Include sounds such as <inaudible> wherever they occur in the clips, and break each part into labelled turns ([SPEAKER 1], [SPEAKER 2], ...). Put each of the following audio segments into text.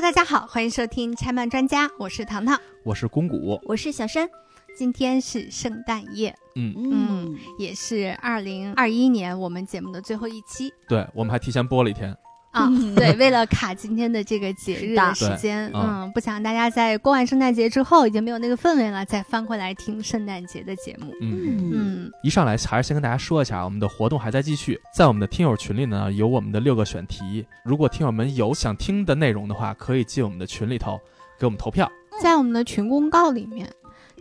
[SPEAKER 1] Hello，大家好，欢迎收听拆漫专家，我是糖糖，
[SPEAKER 2] 我是公谷，
[SPEAKER 3] 我是小山。
[SPEAKER 1] 今天是圣诞夜，
[SPEAKER 2] 嗯
[SPEAKER 1] 嗯，也是二零二一年我们节目的最后一期。
[SPEAKER 2] 对，我们还提前播了一天。
[SPEAKER 1] 啊，对，为了卡今天的这个节日的时间，嗯，不想大家在过完圣诞节之后已经没有那个氛围了，再翻回来听圣诞节的节目。
[SPEAKER 2] 嗯。嗯，一上来还是先跟大家说一下，我们的活动还在继续，在我们的听友群里呢，有我们的六个选题，如果听友们有想听的内容的话，可以进我们的群里头给我们投票，
[SPEAKER 1] 在我们的群公告里面。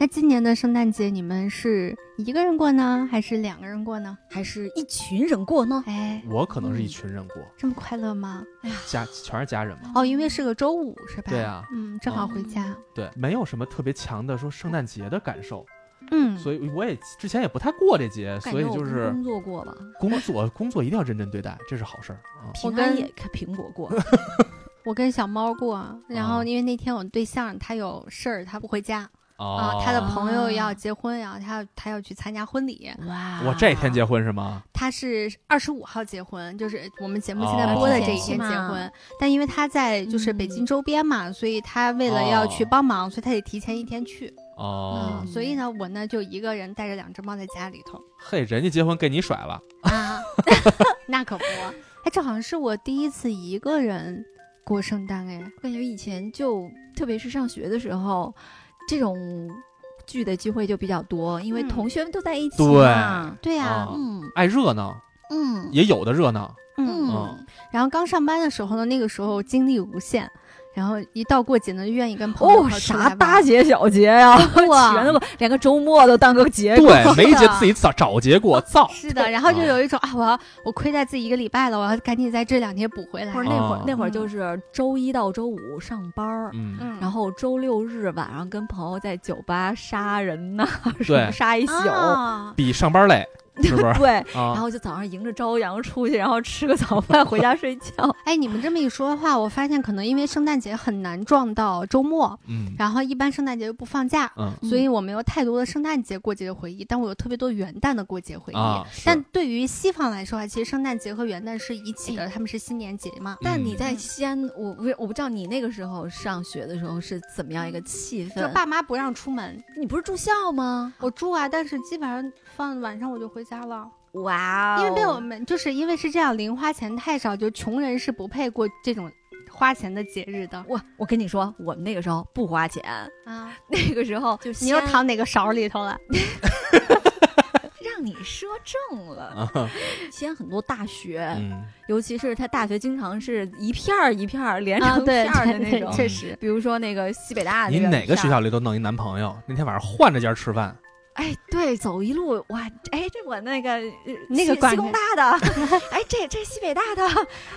[SPEAKER 1] 那今年的圣诞节你们是一个人过呢，还是两个人过呢，
[SPEAKER 3] 还是一群人过呢？
[SPEAKER 1] 哎，
[SPEAKER 2] 我可能是一群人过，
[SPEAKER 1] 这么快乐吗？
[SPEAKER 2] 哎呀，家全是家人嘛。
[SPEAKER 1] 哦，因为是个周五，是吧？
[SPEAKER 2] 对啊，
[SPEAKER 1] 嗯，正好回家。
[SPEAKER 2] 对，没有什么特别强的说圣诞节的感受。
[SPEAKER 1] 嗯，
[SPEAKER 2] 所以我也之前也不太过这节，所以就是
[SPEAKER 3] 工作过吧。
[SPEAKER 2] 工作工作一定要认真对待，这是好事儿啊。
[SPEAKER 3] 平安也开苹果过，<laughs>
[SPEAKER 1] 我跟小猫过，然后因为那天我对象他有事儿，他不回家。<laughs> 啊，他的朋友要结婚然后，他要他要去参加婚礼。
[SPEAKER 3] 哇，
[SPEAKER 2] 我这天结婚是吗？
[SPEAKER 1] 他是二十五号结婚，就是我们节目现在播的这一天结婚。但因为他在就是北京周边嘛，所以他为了要去帮忙，所以他得提前一天去。
[SPEAKER 2] 哦，
[SPEAKER 1] 所以呢，我呢就一个人带着两只猫在家里头。
[SPEAKER 2] 嘿，人家结婚给你甩了
[SPEAKER 1] 啊？<laughs> 那可不，哎，这好像是我第一次一个人过圣诞哎，
[SPEAKER 3] 感觉以前就特别是上学的时候。这种聚的机会就比较多，因为同学们都在一起
[SPEAKER 2] 嘛。
[SPEAKER 1] 对。呀，
[SPEAKER 2] 嗯，爱热闹，
[SPEAKER 1] 嗯，
[SPEAKER 2] 也有的热闹，
[SPEAKER 1] 嗯。然后刚上班的时候呢，那个时候精力无限。然后一到过节呢，就愿意跟朋友哦，
[SPEAKER 3] 啥大节小节呀，<laughs> 全都连个周末都当个节。
[SPEAKER 2] 对，<laughs> 没节自己找找节过，造。
[SPEAKER 1] 是的，然后就有一种啊，我要我亏待自己一个礼拜了，我要赶紧在这两天补回来。
[SPEAKER 3] 或者那会儿那会儿就是周一到周五上班儿，
[SPEAKER 2] 嗯，
[SPEAKER 3] 然后周六日晚上跟朋友在酒吧杀人呐，
[SPEAKER 2] 对，<laughs>
[SPEAKER 3] 杀一宿，
[SPEAKER 2] 比上班累。<laughs> 是不是？<laughs>
[SPEAKER 3] 对，然后就早上迎着朝阳出去，然后吃个早饭回家睡觉。<laughs>
[SPEAKER 1] 哎，你们这么一说的话，我发现可能因为圣诞节很难撞到周末，嗯，然后一般圣诞节又不放假，嗯，所以我没有太多的圣诞节过节的回忆，但我有特别多元旦的过节回忆。但对于西方来说啊，其实圣诞节和元旦是一起的，他们是新年节嘛。
[SPEAKER 3] 但你在西安，我我我不知道你那个时候上学的时候是怎么样一个气氛？
[SPEAKER 1] 就爸妈不让出门，
[SPEAKER 3] 你不是住校吗？
[SPEAKER 1] 我住啊，但是基本上放晚上我就回。家了，
[SPEAKER 3] 哇！
[SPEAKER 1] 因为被我们就是因为是这样，零花钱太少，就穷人是不配过这种花钱的节日的。
[SPEAKER 3] 我我跟你说，我们那个时候不花钱啊，<laughs> 那个时候
[SPEAKER 1] 就你又躺哪个勺里头了？<laughs>
[SPEAKER 3] 让你说中了。西安很多大学，尤其是他大学经常是一片儿一片儿连成片儿的那种，
[SPEAKER 1] 确实。
[SPEAKER 3] 比如说那个西北大，
[SPEAKER 2] 你哪个学校里都弄一男朋友？那天晚上换着家吃饭。
[SPEAKER 3] 哎，对，走一路哇！哎，这我那个
[SPEAKER 1] 那个
[SPEAKER 3] 西工大的，哎，这这西北大的，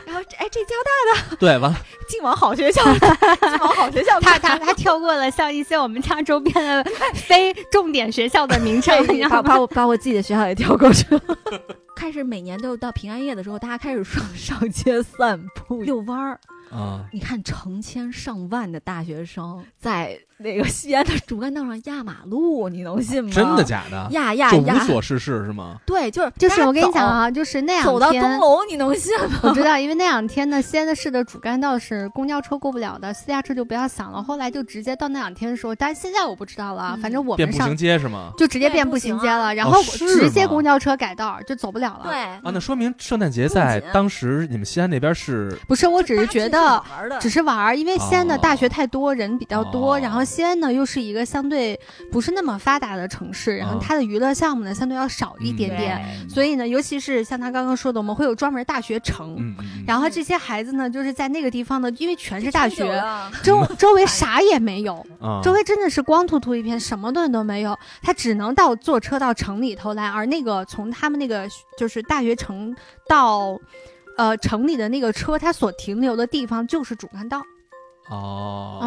[SPEAKER 3] 然后哎，这交大的，<laughs>
[SPEAKER 2] 对，完了，
[SPEAKER 3] 进往好学校，进往好学校，
[SPEAKER 1] 他他他跳过了像一些我们家周边的非重点学校的名称，
[SPEAKER 3] 然后把我把我自己的学校也跳过去了。<laughs> 开始每年都到平安夜的时候，大家开始上上街散步、遛弯儿啊！你看，成千上万的大学生在。那个西安的主干道上压马路，你能信吗？
[SPEAKER 2] 真的假的？
[SPEAKER 3] 压压压，
[SPEAKER 2] 无所事事是吗？<laughs>
[SPEAKER 3] 对，就是
[SPEAKER 1] 就是我跟你讲啊，就是那两天
[SPEAKER 3] 走到东楼，你能信吗？<laughs>
[SPEAKER 1] 我知道，因为那两天呢，西安的市的主干道是公交车过不了的，私家车就不要想了。后来就直接到那两天的时候，但是现在我不知道了。反正我们
[SPEAKER 2] 上步行街是吗？
[SPEAKER 1] 就直接变步行街了，然后直接公交车改道就走不了了。
[SPEAKER 3] 对
[SPEAKER 2] 啊，那说明圣诞节在当时你们西安那边是？
[SPEAKER 1] 不是，我只是觉得只是玩儿，因为西安的大学太多人比较多，然后西安呢又是一。个相对不是那么发达的城市，然后它的娱乐项目呢相对要少一点点，所以呢，尤其是像他刚刚说的，我们会有专门大学城，然后这些孩子呢就是在那个地方呢，因为全是大学，周周围啥也没有，周围真的是光秃秃一片，什么东西都没有，他只能到坐车到城里头来，而那个从他们那个就是大学城到，呃城里的那个车，它所停留的地方就是主干道。
[SPEAKER 2] 哦，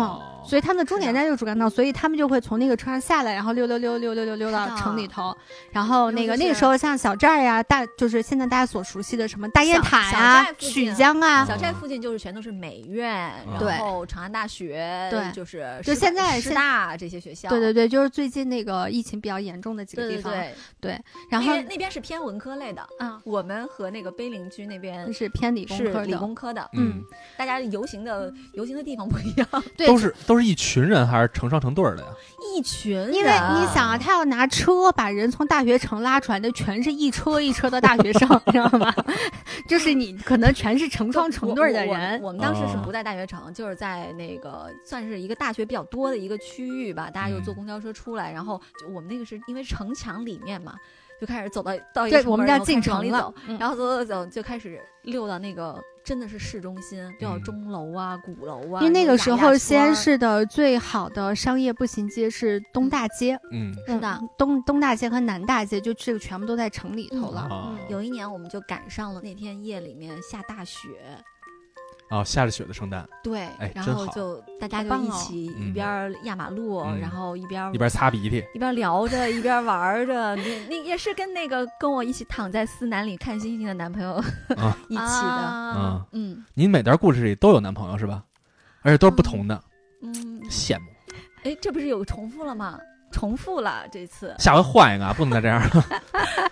[SPEAKER 1] 嗯，所以他们的终点站就是主干道，所以他们就会从那个车上下来，然后溜溜溜溜溜溜溜到城里头，然后那个那个时候像小寨儿呀，大就是现在大家所熟悉的什么大雁塔呀、曲江啊，
[SPEAKER 3] 小寨附近就是全都是美院，然后长安大学，
[SPEAKER 1] 对，
[SPEAKER 3] 就是
[SPEAKER 1] 就现在
[SPEAKER 3] 师大这些学校，
[SPEAKER 1] 对对对，就是最近那个疫情比较严重的几个地方，
[SPEAKER 3] 对。
[SPEAKER 1] 对，然后
[SPEAKER 3] 那边是偏文科类的，嗯，我们和那个碑林区那边
[SPEAKER 1] 是偏理工科的，
[SPEAKER 3] 理工科的，
[SPEAKER 2] 嗯，
[SPEAKER 3] 大家游行的游行的地方。不一样，<laughs>
[SPEAKER 1] 对，
[SPEAKER 2] 都是都是一群人还是成双成对的呀？
[SPEAKER 3] 一群，
[SPEAKER 1] 因为你想啊，他要拿车把人从大学城拉出来，那全是一车一车的大学生，你 <laughs> 知道吗？<laughs> 就是你可能全是成双成对的人。
[SPEAKER 3] 我们当时是不在大学城，就是在那个算是一个大学比较多的一个区域吧，大家就坐公交车出来，然后就我们那个是因为城墙里面嘛。就开始走到到一个
[SPEAKER 1] 我们家进
[SPEAKER 3] 城
[SPEAKER 1] 里
[SPEAKER 3] 走，然后走走走就开始溜到那个真的是市中心，叫钟楼啊、鼓楼啊。
[SPEAKER 1] 因为那个时候西安市的最好的商业步行街是东大街，
[SPEAKER 2] 嗯，
[SPEAKER 3] 是的，
[SPEAKER 1] 东东大街和南大街就这个全部都在城里头了。
[SPEAKER 3] 有一年我们就赶上了那天夜里面下大雪。
[SPEAKER 2] 哦，下着雪的圣诞，
[SPEAKER 3] 对，然后就大家就一起一边压马路，然后一边
[SPEAKER 2] 一边擦鼻涕，
[SPEAKER 3] 一边聊着，一边玩着。那那也是跟那个跟我一起躺在思南里看星星的男朋友 <laughs> 一起的。嗯嗯，
[SPEAKER 2] 您每段故事里都有男朋友是吧？而且都是不同的。
[SPEAKER 3] 嗯，
[SPEAKER 2] 羡慕。
[SPEAKER 3] 哎，这不是有重复了吗？重复了这次，
[SPEAKER 2] 下回换一个啊，不能再这样了。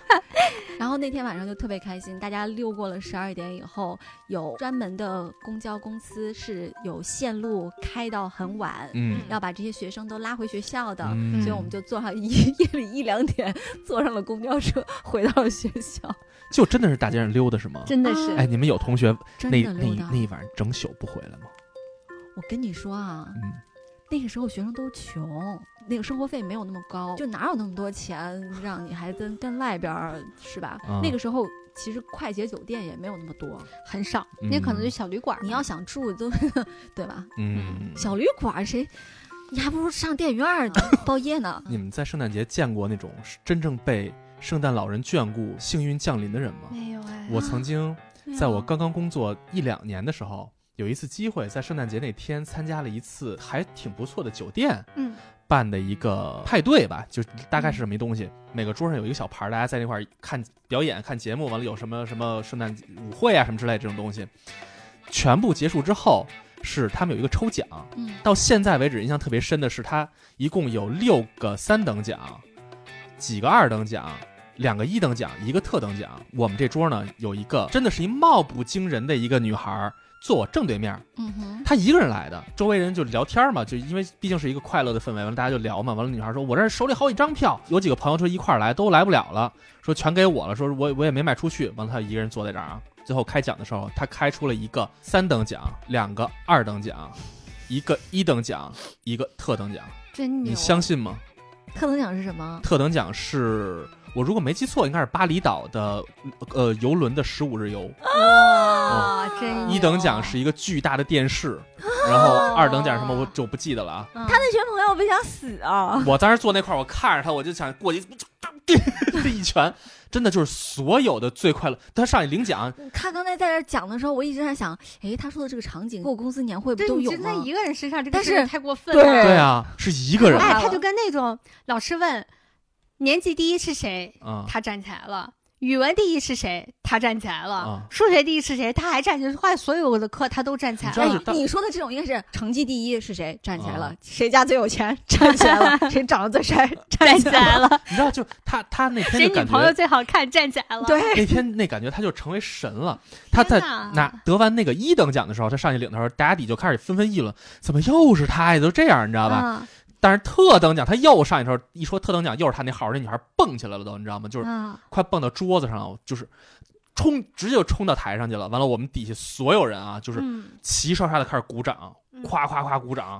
[SPEAKER 2] <laughs>
[SPEAKER 3] 然后那天晚上就特别开心，大家溜过了十二点以后，有专门的公交公司是有线路开到很晚，嗯，要把这些学生都拉回学校的，所以我们就坐上一 <laughs> 夜里一两点坐上了公交车回到了学校，
[SPEAKER 2] 就真的是大街上溜达是吗？
[SPEAKER 1] 真的是，
[SPEAKER 2] 哎，你们有同学那那那一晚上整宿不回来吗？
[SPEAKER 3] 我跟你说啊，嗯。那个时候学生都穷，那个生活费没有那么高，就哪有那么多钱让你还跟跟外边儿是吧？那个时候其实快捷酒店也没有那么多，
[SPEAKER 1] 很少，那可能就小旅馆。
[SPEAKER 3] 你要想住都 <laughs> 对吧？
[SPEAKER 2] 嗯，
[SPEAKER 3] 小旅馆谁？你还不如上电影院包夜 <laughs> 呢。
[SPEAKER 2] 你们在圣诞节见过那种真正被圣诞老人眷顾、幸运降临的人吗？
[SPEAKER 1] 没有哎。
[SPEAKER 2] 我曾经在我刚刚工作一两年的时候。有一次机会，在圣诞节那天参加了一次还挺不错的酒店，
[SPEAKER 1] 嗯，
[SPEAKER 2] 办的一个派对吧，就大概是什么一东西。每个桌上有一个小牌，大家在那块看表演、看节目，完了有什么什么圣诞舞会啊什么之类这种东西。全部结束之后，是他们有一个抽奖。嗯，到现在为止印象特别深的是，他一共有六个三等奖，几个二等奖，两个一等奖，一个特等奖。我们这桌呢，有一个真的是一貌不惊人的一个女孩。坐我正对面，
[SPEAKER 3] 嗯哼，
[SPEAKER 2] 他一个人来的，周围人就聊天嘛，就因为毕竟是一个快乐的氛围，完了大家就聊嘛，完了女孩说：“我这手里好几张票，有几个朋友说一块儿来，都来不了了，说全给我了，说我我也没卖出去。”完了他一个人坐在这儿啊，最后开奖的时候，他开出了一个三等奖，两个二等奖，一个一等奖，一个特等奖，
[SPEAKER 1] 真
[SPEAKER 2] 你相信吗？
[SPEAKER 3] 特等奖是什么？
[SPEAKER 2] 特等奖是。我如果没记错，应该是巴厘岛的，呃，游轮的十五日游。
[SPEAKER 1] 啊，真
[SPEAKER 2] 一等奖是一个巨大的电视，然后二等奖什么我就不记得了啊。
[SPEAKER 3] 他那群朋友不想死啊！
[SPEAKER 2] 我当时坐那块儿，我看着他，我就想过去，<laughs> 这一拳，真的就是所有的最快乐。他上去领奖，
[SPEAKER 3] 他刚才在这讲的时候，我一直在想，哎，他说的这个场景，我公司年会不都有吗？
[SPEAKER 1] 在一个人身上，这个
[SPEAKER 3] 是
[SPEAKER 1] 太过分了。
[SPEAKER 2] 对啊，是一个人。
[SPEAKER 1] 哎，他就跟那种老师问。年级第一是谁？他站起来了。语文第一是谁？他站起来了。数学第一是谁？他还站起来。后所有的课他都站起来了。
[SPEAKER 3] 你说的这种应该是成绩第一是谁？站起来了。谁家最有钱？<laughs> 站起来了。谁长得最帅？站起来了。
[SPEAKER 2] 你知道，就他他那天
[SPEAKER 1] 谁女朋友最好看？站起来了。
[SPEAKER 3] 对，
[SPEAKER 2] 那天那感觉他就成为神了。他在拿得完那个一等奖的时候，他上去领的时候，大家底就开始纷纷议论：怎么又是他呀？都这样，你知道吧？但是特等奖，他又上一头一说特等奖，又是他那号，那女孩蹦起来了，都你知道吗？就是快蹦到桌子上，就是冲，直接就冲到台上去了。完了，我们底下所有人啊，就是齐刷刷的开始鼓掌，夸夸夸鼓掌，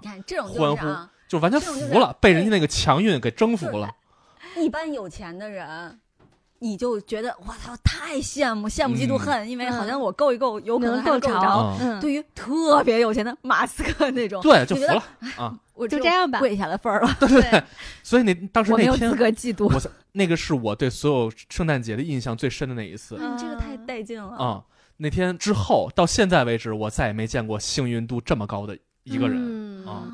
[SPEAKER 2] 欢呼，就完全服了，被人家那个强运给征服了。
[SPEAKER 3] 一般有钱的人。你就觉得我操太羡慕羡慕嫉妒恨，因为好像我够一够有可能够着。对于特别有钱的马斯克那种，
[SPEAKER 2] 对就服了啊，
[SPEAKER 3] 我
[SPEAKER 1] 就这样吧，
[SPEAKER 3] 跪下的份儿了。
[SPEAKER 2] 对，<laughs> 所以那当时那天
[SPEAKER 3] 我没有资格嫉妒。
[SPEAKER 2] 我那个是我对所有圣诞节的印象最深的那一次。
[SPEAKER 3] 嗯，这个太带劲了
[SPEAKER 2] 啊！那天之后到现在为止，我再也没见过幸运度这么高的一个人啊。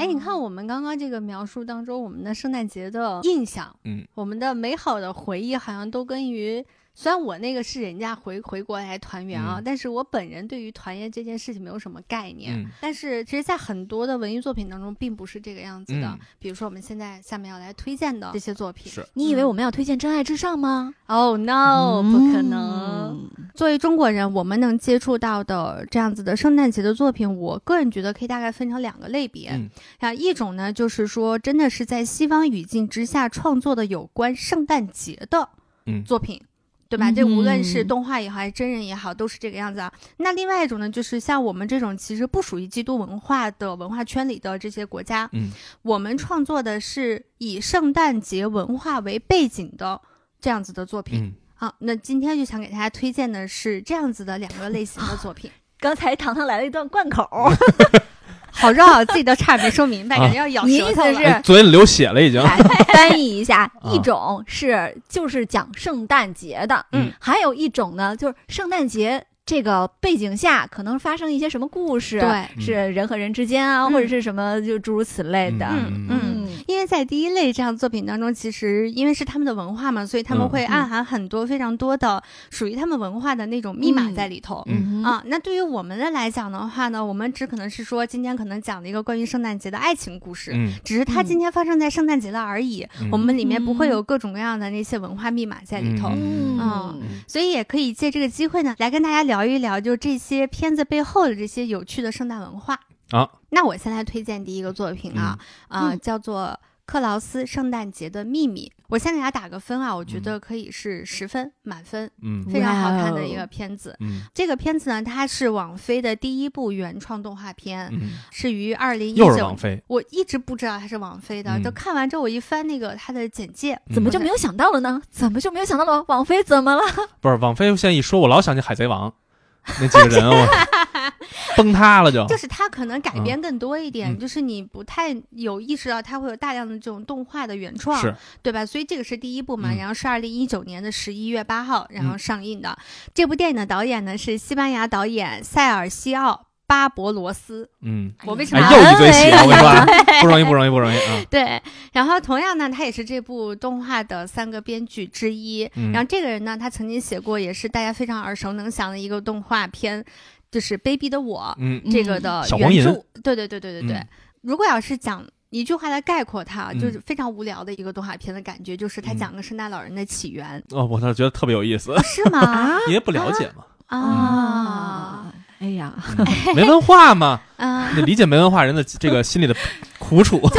[SPEAKER 1] 哎，你看我们刚刚这个描述当中，我们的圣诞节的印象，
[SPEAKER 2] 嗯，
[SPEAKER 1] 我们的美好的回忆，好像都跟于虽然我那个是人家回回国来团圆啊，但是我本人对于团圆这件事情没有什么概念。但是其实，在很多的文艺作品当中，并不是这个样子的。比如说，我们现在下面要来推荐的这些作品，
[SPEAKER 3] 你以为我们要推荐《真爱至上》吗
[SPEAKER 1] ？Oh no，不可能！作为中国人，我们能接触到的这样子的圣诞节的作品，我个人觉得可以大概分成两个类别。啊，一种呢，就是说真的是在西方语境之下创作的有关圣诞节的作品。对吧？这无论是动画也好，还是真人也好，都是这个样子啊。那另外一种呢，就是像我们这种其实不属于基督文化的文化圈里的这些国家，
[SPEAKER 2] 嗯，
[SPEAKER 1] 我们创作的是以圣诞节文化为背景的这样子的作品啊。那今天就想给大家推荐的是这样子的两个类型的作品。<laughs>
[SPEAKER 3] 刚才糖糖来了一段贯口。<laughs>
[SPEAKER 1] 好绕，自己都差点没说明白，感觉要咬舌头
[SPEAKER 3] 是。
[SPEAKER 2] 嘴里流血了，已经。
[SPEAKER 3] 翻译一下，一种是就是讲圣诞节的，
[SPEAKER 1] 嗯，
[SPEAKER 3] 还有一种呢，就是圣诞节。这个背景下可能发生一些什么故事？
[SPEAKER 1] 对，
[SPEAKER 3] 是人和人之间啊，或者是什么，就诸如此类的。
[SPEAKER 1] 嗯嗯，因为在第一类这样作品当中，其实因为是他们的文化嘛，所以他们会暗含很多非常多的属于他们文化的那种密码在里头。
[SPEAKER 2] 嗯
[SPEAKER 1] 啊，那对于我们的来讲的话呢，我们只可能是说今天可能讲了一个关于圣诞节的爱情故事，
[SPEAKER 2] 嗯，
[SPEAKER 1] 只是它今天发生在圣诞节了而已。我们里面不会有各种各样的那些文化密码在里头。嗯，所以也可以借这个机会呢，来跟大家聊一聊。就这些片子背后的这些有趣的圣诞文化
[SPEAKER 2] 啊，
[SPEAKER 1] 那我先来推荐第一个作品啊啊，叫做《克劳斯圣诞节的秘密》。我先给大家打个分啊，我觉得可以是十分满分，
[SPEAKER 2] 嗯，
[SPEAKER 1] 非常好看的一个片子。
[SPEAKER 2] 嗯，
[SPEAKER 1] 这个片子呢，它是网飞的第一部原创动画片，是于二零一
[SPEAKER 2] 九。又是网飞，
[SPEAKER 1] 我一直不知道它是网飞的，都看完之后我一翻那个它的简介，
[SPEAKER 3] 怎么就没有想到了呢？怎么就没有想到了？网飞怎么了？<laughs>
[SPEAKER 2] 不是网飞，现在一说，我老想起海贼王。<laughs> 那几个人哦，<laughs> 崩塌了就。
[SPEAKER 1] 就是他可能改编更多一点，就是你不太有意识到他会有大量的这种动画的原创，对吧？所以这个是第一部嘛，然后是二零一九年的十一月八号然后上映的。这部电影的导演呢是西班牙导演塞尔西奥。巴勃罗斯，
[SPEAKER 2] 嗯，
[SPEAKER 1] 我为什么
[SPEAKER 2] 又一嘴血？我跟你说，<laughs> <laughs> 不容易，不容易，不容易啊！
[SPEAKER 1] 对，然后同样呢，他也是这部动画的三个编剧之一。然后这个人呢，他曾经写过也是大家非常耳熟能详的一个动画片，就是《卑鄙的我》嗯这个的原著。对对对对对对。如果要是讲一句话来概括它，就是非常无聊的一个动画片的感觉，就是他讲个圣诞老人的起源。
[SPEAKER 2] 哦，我倒觉得特别有意思。
[SPEAKER 1] 是吗？<laughs>
[SPEAKER 2] 因为不了解嘛。
[SPEAKER 1] 啊。
[SPEAKER 3] 哎呀，
[SPEAKER 2] 没文化嘛，<laughs> 你理解没文化人的这个心里的苦楚。<laughs> 哇，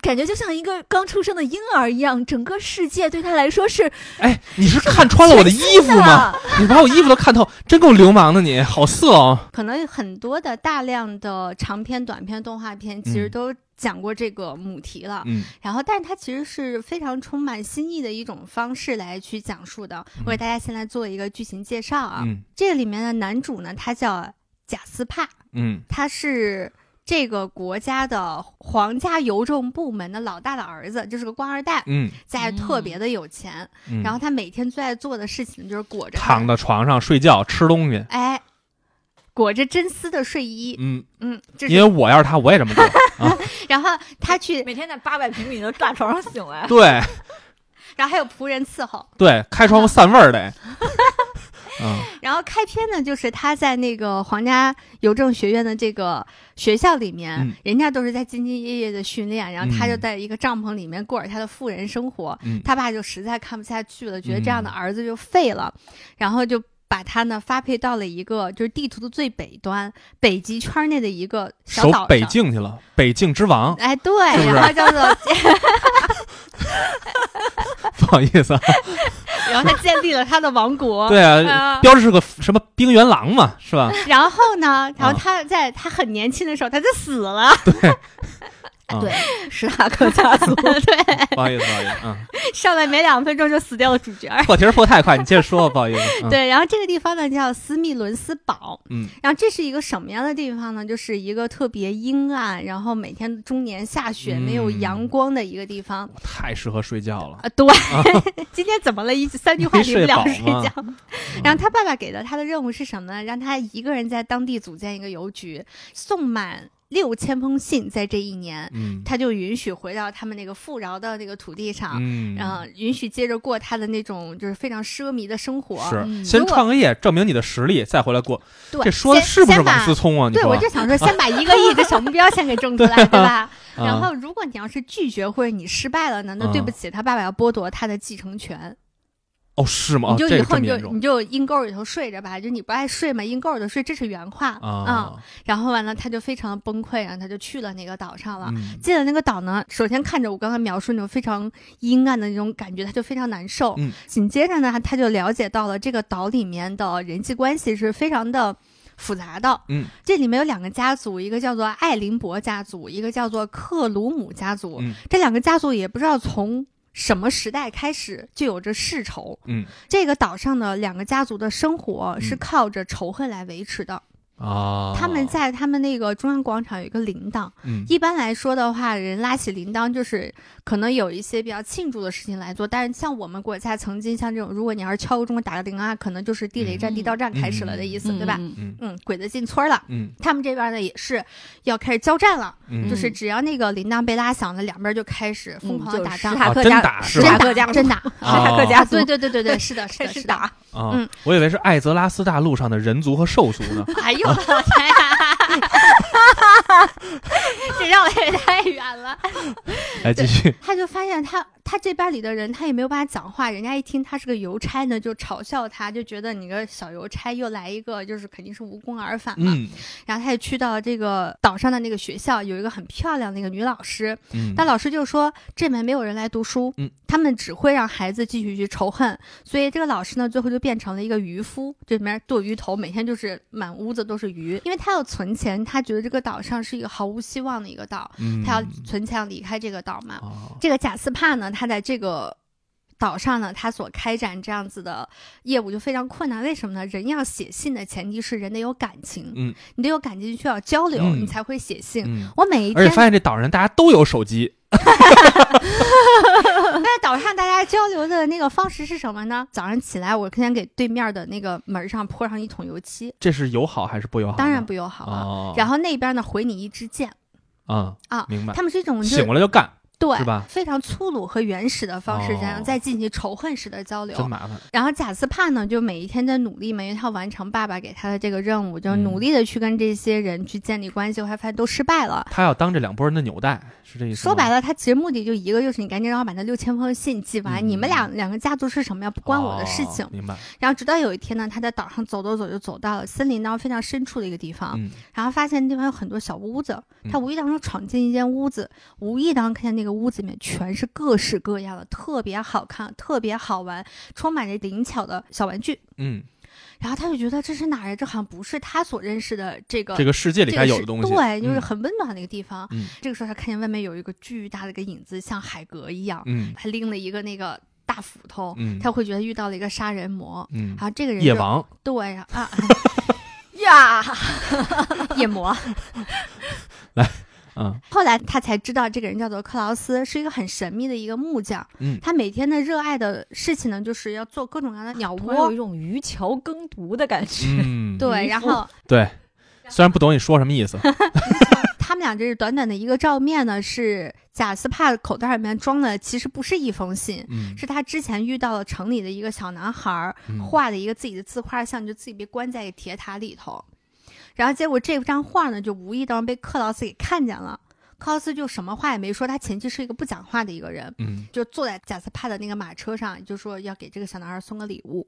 [SPEAKER 3] 感觉就像一个刚出生的婴儿一样，整个世界对他来说是……
[SPEAKER 2] 哎，你是看穿了我的衣服吗？你把我衣服都看透，真够流氓的，你好色哦。
[SPEAKER 1] 可能很多的大量的长篇、短篇动画片，其实都。讲过这个母题了，
[SPEAKER 2] 嗯，
[SPEAKER 1] 然后，但是它其实是非常充满新意的一种方式来去讲述的。我给大家先来做一个剧情介绍啊，这个里面的男主呢，他叫贾斯帕，
[SPEAKER 2] 嗯，
[SPEAKER 1] 他是这个国家的皇家邮政部门的老大的儿子，就是个官二代，
[SPEAKER 2] 嗯，
[SPEAKER 1] 在特别的有钱，然后他每天最爱做的事情就是裹着
[SPEAKER 2] 躺在床上睡觉吃东西，
[SPEAKER 1] 哎。裹着真丝的睡衣，
[SPEAKER 2] 嗯
[SPEAKER 1] 嗯，
[SPEAKER 2] 因为我要是他，我也这么做 <laughs> 啊。<laughs>
[SPEAKER 1] 然后他去
[SPEAKER 3] 每天在八百平米的大床上醒来，
[SPEAKER 2] 对。<laughs>
[SPEAKER 1] 然后还有仆人伺候，
[SPEAKER 2] 对，开窗户散味儿的。嗯。<laughs>
[SPEAKER 1] 然后开篇呢，就是他在那个皇家邮政学院的这个学校里面，人家都是在兢兢业业的训练，然后他就在一个帐篷里面过着他的富人生活。他爸就实在看不下去了，觉得这样的儿子就废了，然后就。把他呢发配到了一个就是地图的最北端，北极圈内的一个小岛
[SPEAKER 2] 北境去了，北境之王。
[SPEAKER 1] 哎，对，然后叫做，<laughs>
[SPEAKER 2] 不好意思啊。
[SPEAKER 1] 然后他建立了他的王国。<laughs>
[SPEAKER 2] 对啊，标志是个什么冰原狼嘛，是吧？
[SPEAKER 1] 然后呢，然后他在他很年轻的时候他就死了。<laughs>
[SPEAKER 2] 对。
[SPEAKER 3] 对，<laughs> 史塔克家族。<laughs>
[SPEAKER 1] 对，<laughs>
[SPEAKER 2] 不好意思，不好意思，嗯，
[SPEAKER 1] 上来没两分钟就死掉了主角，
[SPEAKER 2] 破题破太快，你接着说，不好意思。
[SPEAKER 1] 对，然后这个地方呢叫斯密伦斯堡，
[SPEAKER 2] 嗯，
[SPEAKER 1] 然后这是一个什么样的地方呢？就是一个特别阴暗，然后每天终年下雪、没有阳光的一个地方，
[SPEAKER 2] 太适合睡觉了
[SPEAKER 1] 啊！对，今天怎么了？一三句话离不了睡觉。然后他爸爸给的他的任务是什么呢？让他一个人在当地组建一个邮局，送满。六千封信在这一年，他就允许回到他们那个富饶的那个土地上，然后允许接着过他的那种就是非常奢靡的生活。
[SPEAKER 2] 是先创个业，证明你的实力，再回来过。
[SPEAKER 1] 对，
[SPEAKER 2] 这说的是不是王思聪啊？
[SPEAKER 1] 对，我就想说，先把一个亿的小目标先给挣出来，<laughs> 对吧？然后，如果你要是拒绝或者你失败了呢，那对不起，他爸爸要剥夺他的继承权。
[SPEAKER 2] 哦，是吗？
[SPEAKER 1] 你就以后你就你就阴沟里头睡着吧，就你不爱睡嘛，阴沟里头睡，这是原话啊。然后完了，他就非常崩溃，然后他就去了那个岛上了。进了那个岛呢，首先看着我刚刚描述那种非常阴暗的那种感觉，他就非常难受。紧接着呢，他就了解到了这个岛里面的人际关系是非常的复杂的。
[SPEAKER 2] 嗯，
[SPEAKER 1] 这里面有两个家族，一个叫做艾林伯家族，一个叫做克鲁姆家族。
[SPEAKER 2] 嗯，
[SPEAKER 1] 这两个家族也不知道从。什么时代开始就有着世仇？
[SPEAKER 2] 嗯，
[SPEAKER 1] 这个岛上的两个家族的生活是靠着仇恨来维持的。
[SPEAKER 2] 啊，
[SPEAKER 1] 他们在他们那个中央广场有一个铃铛。
[SPEAKER 2] 嗯，
[SPEAKER 1] 一般来说的话，人拉起铃铛就是可能有一些比较庆祝的事情来做。但是像我们国家曾经像这种，如果你要是敲个钟打个铃啊，可能就是地雷战、地道战开始了的意思，对吧？
[SPEAKER 2] 嗯
[SPEAKER 1] 嗯，鬼子进村了。
[SPEAKER 2] 嗯，
[SPEAKER 1] 他们这边呢也是要开始交战了。嗯，就是只要那个铃铛被拉响了，两边就开始疯狂的打仗。
[SPEAKER 3] 史塔克家，
[SPEAKER 2] 真
[SPEAKER 3] 打，<laughs> 真打，
[SPEAKER 1] 真打。
[SPEAKER 3] 史塔克家，
[SPEAKER 1] 对对对对对，是的，是的，<laughs> 是
[SPEAKER 3] 打。
[SPEAKER 2] 嗯，我以为是艾泽拉斯大陆上的人族和兽族呢。<laughs>
[SPEAKER 1] 哎呦我的天呀！哈，<laughs> 这绕的也太远了。
[SPEAKER 2] 来 <laughs> 继续，
[SPEAKER 1] 他就发现他。他这班里的人，他也没有办法讲话。人家一听他是个邮差呢，就嘲笑他，就觉得你个小邮差又来一个，就是肯定是无功而返嘛。然后他也去到这个岛上的那个学校，有一个很漂亮的一个女老师。但老师就说这面没有人来读书，他们只会让孩子继续去仇恨。所以这个老师呢，最后就变成了一个渔夫，这里面剁鱼头，每天就是满屋子都是鱼。因为他要存钱，他觉得这个岛上是一个毫无希望的一个岛，他要存钱要离开这个岛嘛。这个贾斯帕呢？他在这个岛上呢，他所开展这样子的业务就非常困难。为什么呢？人要写信的前提是人得有感情，
[SPEAKER 2] 嗯，
[SPEAKER 1] 你得有感情，需要交流，你才会写信。我每一天，
[SPEAKER 2] 而且发现这岛上人大家都有手机。<laughs>
[SPEAKER 1] 那岛上大家交流的那个方式是什么呢？早上起来，我先给对面的那个门上泼上一桶油漆。
[SPEAKER 2] 这是友好还是不友好？
[SPEAKER 1] 当然不友好了。然后那边呢，回你一支箭。
[SPEAKER 2] 啊
[SPEAKER 1] 啊，
[SPEAKER 2] 明白。
[SPEAKER 1] 他们是一种
[SPEAKER 2] 醒过来就干。
[SPEAKER 1] 对，
[SPEAKER 2] 是吧？
[SPEAKER 1] 非常粗鲁和原始的方式，这样在进行仇恨式的交流，
[SPEAKER 2] 真麻烦。
[SPEAKER 1] 然后贾斯帕呢，就每一天在努力嘛，因为他完成爸爸给他的这个任务，就努力的去跟这些人去建立关系，我还发现都失败了。
[SPEAKER 2] 他要当这两拨人的纽带，是这意思。
[SPEAKER 1] 说白了，他其实目的就一个，就是你赶紧让我把那六千封信寄完。你们俩两个家族是什么呀？不关我的事情。
[SPEAKER 2] 明白。
[SPEAKER 1] 然后直到有一天呢，他在岛上走走走，就走到了森林当中非常深处的一个地方，然后发现那地方有很多小屋子。他无意当中闯进一间屋子，无意当中看见那个屋子里面全。是各式各样的，特别好看，特别好玩，充满着灵巧的小玩具。
[SPEAKER 2] 嗯，
[SPEAKER 1] 然后他就觉得这是哪儿呀？这好像不是他所认识的这个
[SPEAKER 2] 这个世界里该有的东西。
[SPEAKER 1] 对，就是很温暖的一个地方。嗯，这个时候他看见外面有一个巨大的一个影子，像海格一样。
[SPEAKER 2] 嗯，
[SPEAKER 1] 他拎了一个那个大斧头。嗯，他会觉得遇到了一个杀人魔。
[SPEAKER 2] 嗯，
[SPEAKER 1] 然后这个人
[SPEAKER 2] 夜王。
[SPEAKER 1] 对呀啊 <laughs> 呀，夜魔 <laughs>
[SPEAKER 2] 来。嗯，
[SPEAKER 1] 后来他才知道这个人叫做克劳斯，是一个很神秘的一个木匠。
[SPEAKER 2] 嗯，
[SPEAKER 1] 他每天的热爱的事情呢，就是要做各种各样的鸟窝，
[SPEAKER 3] 有一种渔樵耕读的感觉。
[SPEAKER 2] 嗯，
[SPEAKER 1] 对，然后 <laughs>
[SPEAKER 2] 对，虽然不懂你说什么意思。<laughs>
[SPEAKER 1] 他们俩这是短短的一个照面呢，是贾斯帕口袋里面装的，其实不是一封信，是他之前遇到了城里的一个小男孩画的一个自己的自画像，就自己被关在铁塔里头。然后结果这张画呢，就无意当中被克劳斯给看见了。克劳斯就什么话也没说，他前期是一个不讲话的一个人，
[SPEAKER 2] 嗯，
[SPEAKER 1] 就坐在贾斯帕的那个马车上，就说要给这个小男孩送个礼物。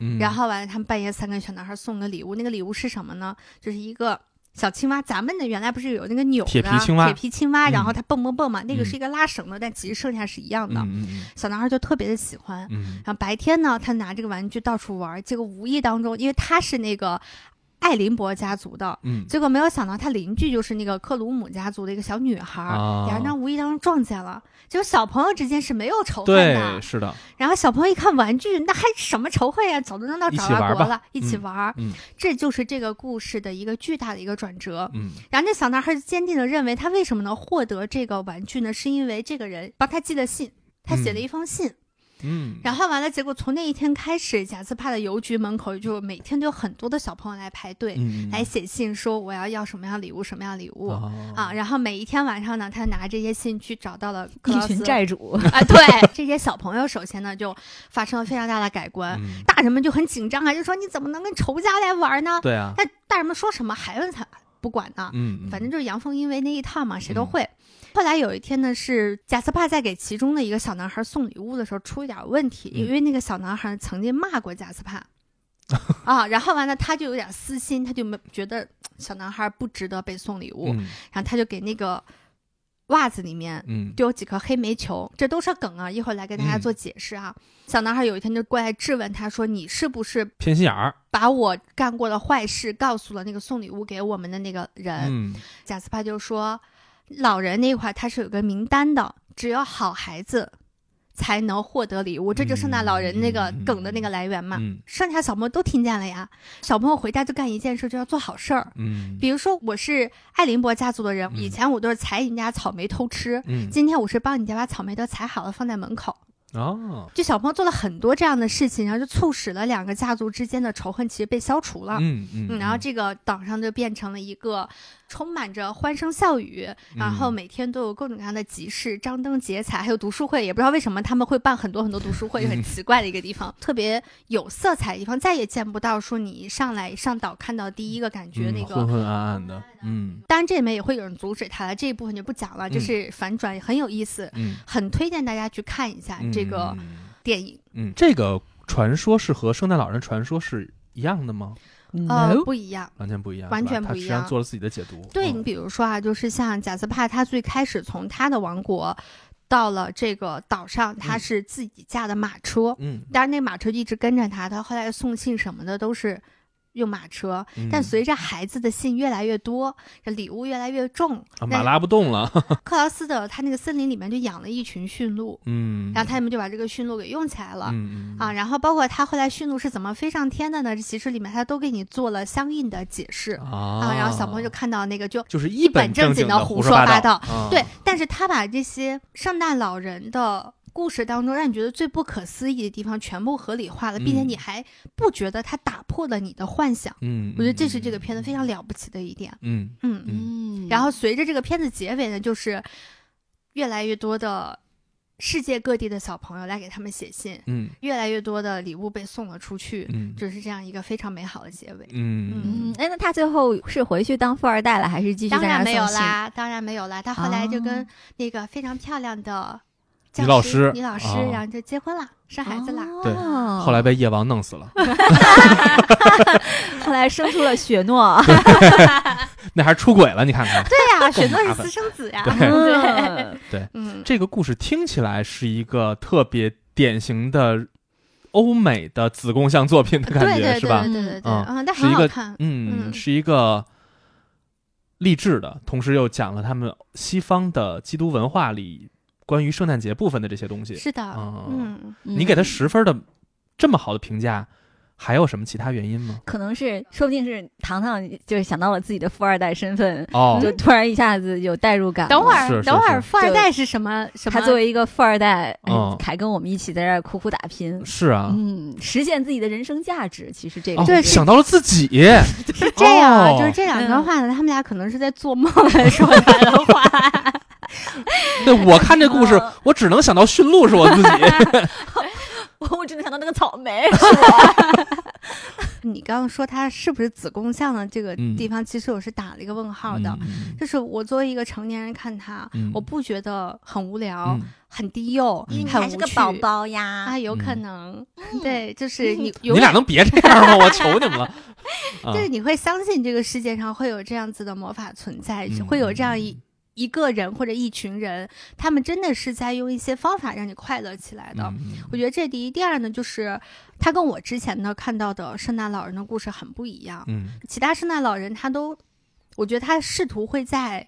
[SPEAKER 2] 嗯，
[SPEAKER 1] 然后完了，他们半夜三个小男孩送个礼物，那个礼物是什么呢？就是一个小青蛙。咱们的原来不是有那个扭的
[SPEAKER 2] 铁皮青蛙，
[SPEAKER 1] 铁皮青蛙，然后它蹦蹦蹦嘛，那个是一个拉绳的，但其实剩下是一样的。小男孩就特别的喜欢。然后白天呢，他拿这个玩具到处玩，结果无意当中，因为他是那个。艾林伯家族的，
[SPEAKER 2] 嗯，
[SPEAKER 1] 结果没有想到他邻居就是那个克鲁姆家族的一个小女孩，两人无意当中撞见了。结果小朋友之间是没有仇恨
[SPEAKER 2] 的，对，是的。
[SPEAKER 1] 然后小朋友一看玩具，那还什么仇恨呀？早都扔到爪哇国了，一起玩。
[SPEAKER 2] 嗯，
[SPEAKER 1] 这就是这个故事的一个巨大的一个转折。
[SPEAKER 2] 嗯，
[SPEAKER 1] 然后那小男孩坚定的认为，他为什么能获得这个玩具呢？是因为这个人帮他寄了信，他写了一封信。
[SPEAKER 2] 嗯，
[SPEAKER 1] 然后完了，结果从那一天开始，贾斯帕的邮局门口就每天都有很多的小朋友来排队，来写信说我要要什么样礼物，什么样礼物啊。然后每一天晚上呢，他拿这些信去找到了
[SPEAKER 3] 一群债主
[SPEAKER 1] 啊。对，这些小朋友首先呢就发生了非常大的改观，大人们就很紧张啊，就说你怎么能跟仇家来玩呢？
[SPEAKER 2] 对啊，
[SPEAKER 1] 那大人们说什么，孩子才不管呢。嗯，反正就是阳奉阴违那一套嘛，谁都会。后来有一天呢，是贾斯帕在给其中的一个小男孩送礼物的时候出一点问题，因为那个小男孩曾经骂过贾斯帕。啊，然后完了，他就有点私心，他就没觉得小男孩不值得被送礼物，然后他就给那个袜子里面丢几颗黑煤球，这都是梗啊，一会儿来跟大家做解释啊。小男孩有一天就过来质问他说：“你是不是
[SPEAKER 2] 偏心眼儿，
[SPEAKER 1] 把我干过的坏事告诉了那个送礼物给我们的那个人？”贾斯帕就说：“老人那块他是有个名单的，只有好孩子。”才能获得礼物，这就圣诞老人那个梗的那个来源嘛。剩下小朋友都听见了呀。小朋友回家就干一件事，就要做好事儿。嗯，比如说我是艾林博家族的人，以前我都是采你家草莓偷吃。嗯，今天我是帮你家把草莓都采好了放在门口。哦，就小朋友做了很多这样的事情，然后就促使了两个家族之间的仇恨其实被消除了。嗯嗯，然后这个岛上就变成了一个。充满着欢声笑语，然后每天都有各种各样的集市，张灯结彩，还有读书会，也不知道为什么他们会办很多很多读书会，很奇怪的一个地方，特别有色彩的地方，再也见不到说你一上来上岛看到第一个感觉那个
[SPEAKER 2] 昏昏暗暗的，嗯，
[SPEAKER 1] 当然这里面也会有人阻止他了，这一部分就不讲了，就是反转很有意思，嗯，很推荐大家去看一下这个电影，
[SPEAKER 2] 嗯，这个传说是和圣诞老人传说是一样的吗？
[SPEAKER 1] 呃，不一样，
[SPEAKER 2] 完全不一样，
[SPEAKER 1] 完全不一样。
[SPEAKER 2] 实际上做了自己的解读。
[SPEAKER 1] 对你比如说啊，就是像贾斯帕，他最开始从他的王国到了这个岛上，他是自己驾的马车，嗯，但是那马车一直跟着他，他后来送信什么的都是。用马车，但随着孩子的信越来越多，这礼物越来越重，
[SPEAKER 2] 马拉不动了。<laughs>
[SPEAKER 1] 克劳斯的他那个森林里面就养了一群驯鹿，嗯，然后他们就把这个驯鹿给用起来了，嗯啊，然后包括他后来驯鹿是怎么飞上天的呢？这其实里面他都给你做了相应的解释啊，然后小朋友就看到那个就
[SPEAKER 2] 就是
[SPEAKER 1] 一本
[SPEAKER 2] 正
[SPEAKER 1] 经
[SPEAKER 2] 的
[SPEAKER 1] 胡说八
[SPEAKER 2] 道，
[SPEAKER 1] 对，但是他把这些圣诞老人的。故事当中让你觉得最不可思议的地方全部合理化了，并且你还不觉得它打破了你的幻想。嗯，我觉得这是这个片子非常了不起的一点。嗯嗯嗯。然后随着这个片子结尾呢，就是越来越多的世界各地的小朋友来给他们写信。嗯，越来越多的礼物被送了出去。嗯，就是这样一个非常美好的结尾。
[SPEAKER 3] 嗯嗯。哎，那他最后是回去当富二代了，还是继续？当
[SPEAKER 1] 然没有啦，当然没有啦。他后来就跟那个非常漂亮的。
[SPEAKER 2] 女老师，
[SPEAKER 1] 女老师，然后就结婚了，生孩子了。
[SPEAKER 2] 对，后来被夜王弄死了。<laughs>
[SPEAKER 3] 后来生出了雪诺，<laughs>
[SPEAKER 2] 那还是出轨了？你看看。
[SPEAKER 1] 对呀，雪诺是私生子呀。
[SPEAKER 2] 对对，嗯，这个故事听起来是一个特别典型的欧美的子宫像作品的感觉，是吧？
[SPEAKER 1] 对对对对，嗯，但
[SPEAKER 2] 是一个嗯，是一个励志的，同时又讲了他们西方的基督文化里。关于圣诞节部分的这些东西，
[SPEAKER 1] 是的，嗯，
[SPEAKER 2] 你给他十分的这么好的评价，还有什么其他原因吗？
[SPEAKER 3] 可能是，说不定是糖糖就是想到了自己的富二代身份，哦，就突然一下子有代入感。
[SPEAKER 1] 等会儿，等会儿，富二代是什么？什么？
[SPEAKER 3] 他作为一个富二代，凯跟我们一起在这儿苦苦打拼。
[SPEAKER 2] 是啊，
[SPEAKER 3] 嗯，实现自己的人生价值，其实这个
[SPEAKER 1] 对，
[SPEAKER 2] 想到了自己 <laughs>
[SPEAKER 1] 是这样，就是这两段话呢，他们俩可能是在做梦来 <laughs> 说的话。<laughs>
[SPEAKER 2] 对，我看这故事，我只能想到驯鹿是我自己，<laughs>
[SPEAKER 3] 我只能想到那个草莓。<laughs>
[SPEAKER 1] 你刚刚说他是不是子宫像的这个地方，其实我是打了一个问号的。就是我作为一个成年人看他，我不觉得很无聊、很低幼，
[SPEAKER 3] 你还是个宝宝呀？
[SPEAKER 1] 啊，有可能。对，就是你，你
[SPEAKER 2] 俩能别这样吗？我求你们了。
[SPEAKER 1] 就是你会相信这个世界上会有这样子的魔法存在，会有这样一。一个人或者一群人，他们真的是在用一些方法让你快乐起来的。我觉得这第一，第二呢，就是他跟我之前呢看到的圣诞老人的故事很不一样。嗯，其他圣诞老人他都，我觉得他试图会在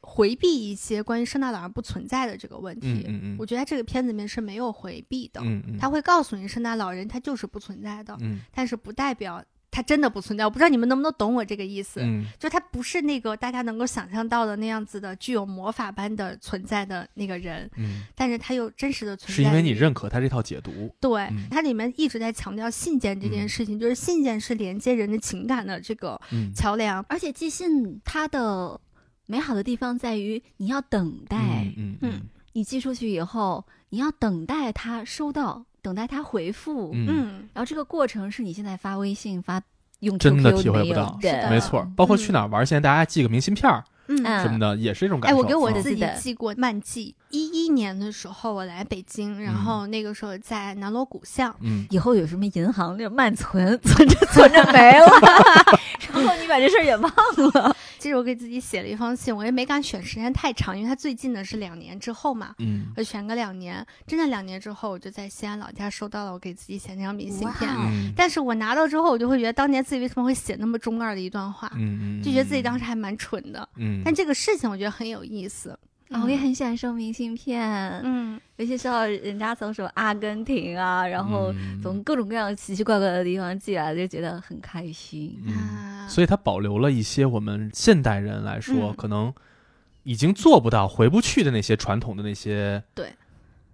[SPEAKER 1] 回避一些关于圣诞老人不存在的这个问题。嗯嗯，我觉得这个片子里面是没有回避的。嗯嗯，他会告诉你圣诞老人他就是不存在的。嗯，但是不代表。它真的不存在，我不知道你们能不能懂我这个意思。嗯，就它不是那个大家能够想象到的那样子的具有魔法般的存在的那个人。嗯，但是它又真实的存在。
[SPEAKER 2] 是因为你认可他这套解读。
[SPEAKER 1] 对，它里面一直在强调信件这件事情，就是信件是连接人的情感的这个桥梁。
[SPEAKER 3] 而且寄信它的美好的地方在于你要等待。嗯嗯，你寄出去以后，你要等待他收到。等待他回复，嗯，然后这个过程是你现在发微信发用
[SPEAKER 2] 真的体会不到，
[SPEAKER 3] 对，
[SPEAKER 2] 没错。包括去哪儿玩，现在大家寄个明信片儿，
[SPEAKER 1] 嗯
[SPEAKER 2] 什么的，也是一种感
[SPEAKER 1] 受。
[SPEAKER 2] 哎，
[SPEAKER 1] 我给我自己寄过慢记。一一年的时候，我来北京，然后那个时候在南锣鼓巷。
[SPEAKER 2] 嗯，
[SPEAKER 3] 以后有什么银行那慢存，存着 <laughs> 存着没了，<laughs> 然后你把这事儿也忘了。<laughs>
[SPEAKER 1] 其实我给自己写了一封信，我也没敢选时间太长，因为它最近的是两年之后嘛。
[SPEAKER 2] 嗯，
[SPEAKER 1] 我选个两年，真的两年之后，我就在西安老家收到了我给自己写那张明信片。但是我拿到之后，我就会觉得当年自己为什么会写那么中二的一段话？
[SPEAKER 2] 嗯
[SPEAKER 1] 嗯，就觉得自己当时还蛮蠢的。
[SPEAKER 2] 嗯，
[SPEAKER 1] 但这个事情我觉得很有意思。
[SPEAKER 3] 啊，我也很喜欢收明信片，
[SPEAKER 1] 嗯，
[SPEAKER 3] 尤其是到人家从什么阿根廷啊，然后从各种各样奇奇怪怪的地方寄来，就觉得很开心。
[SPEAKER 2] 嗯，所以它保留了一些我们现代人来说可能已经做不到、回不去的那些传统的那些
[SPEAKER 1] 对。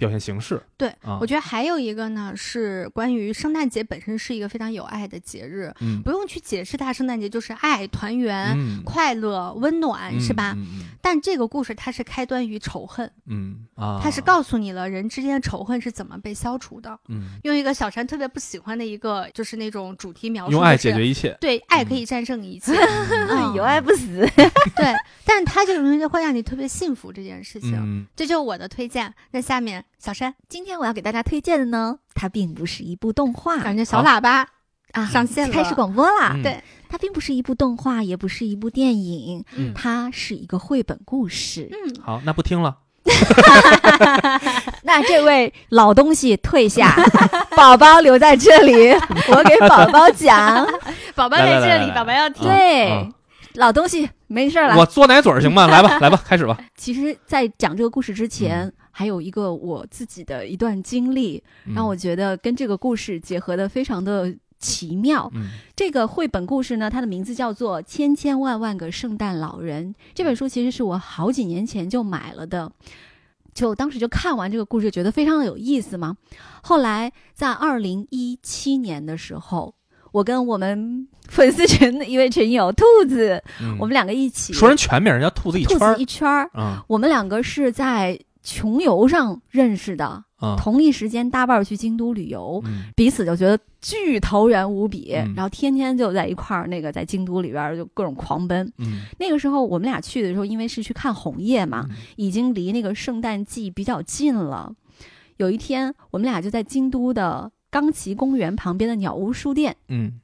[SPEAKER 2] 表现形式
[SPEAKER 1] 对，我觉得还有一个呢，是关于圣诞节本身是一个非常有爱的节日，
[SPEAKER 2] 嗯，
[SPEAKER 1] 不用去解释它，圣诞节就是爱、团圆、快乐、温暖，是吧？但这个故事它是开端于仇恨，
[SPEAKER 2] 嗯啊，
[SPEAKER 1] 它是告诉你了人之间的仇恨是怎么被消除的，
[SPEAKER 2] 嗯，
[SPEAKER 1] 用一个小山特别不喜欢的一个就是那种主题描述，
[SPEAKER 2] 用爱解决一切，
[SPEAKER 1] 对，爱可以战胜一切，<laughs>
[SPEAKER 3] 有爱不死，<laughs>
[SPEAKER 1] 对，但是它这个东西会让你特别幸福这件事情，这就是我的推荐。那下面。小山，
[SPEAKER 3] 今天我要给大家推荐的呢，它并不是一部动画，
[SPEAKER 1] 感觉小喇叭
[SPEAKER 3] 啊
[SPEAKER 1] 上线
[SPEAKER 3] 开始广播啦。
[SPEAKER 1] 对，
[SPEAKER 3] 它并不是一部动画，也不是一部电影，它是一个绘本故事。
[SPEAKER 1] 嗯，
[SPEAKER 2] 好，那不听了。<laughs>
[SPEAKER 3] 那这位老东西退下，<laughs> 宝宝留在这里，我给宝宝讲。<laughs>
[SPEAKER 1] 宝宝在这里，宝宝要听。
[SPEAKER 3] 对，老东西没事了。
[SPEAKER 2] 我嘬奶嘴行吗？来吧，来吧，开始吧。
[SPEAKER 3] 其实，在讲这个故事之前。还有一个我自己的一段经历，让我觉得跟这个故事结合的非常的奇妙。这个绘本故事呢，它的名字叫做《千千万万个圣诞老人》。这本书其实是我好几年前就买了的，就当时就看完这个故事，觉得非常的有意思嘛。后来在二零一七年的时候，我跟我们粉丝群的一位群友兔子，我们两个一起
[SPEAKER 2] 说人全名叫兔子一圈
[SPEAKER 3] 兔子一圈儿。我们两个是在。穷游上认识的，同一时间搭伴去京都旅游，彼此就觉得巨投缘无比，然后天天就在一块儿，那个在京都里边就各种狂奔。那个时候我们俩去的时候，因为是去看红叶嘛，已经离那个圣诞季比较近了。有一天，我们俩就在京都的冈崎公园旁边的鸟屋书店，
[SPEAKER 2] 嗯。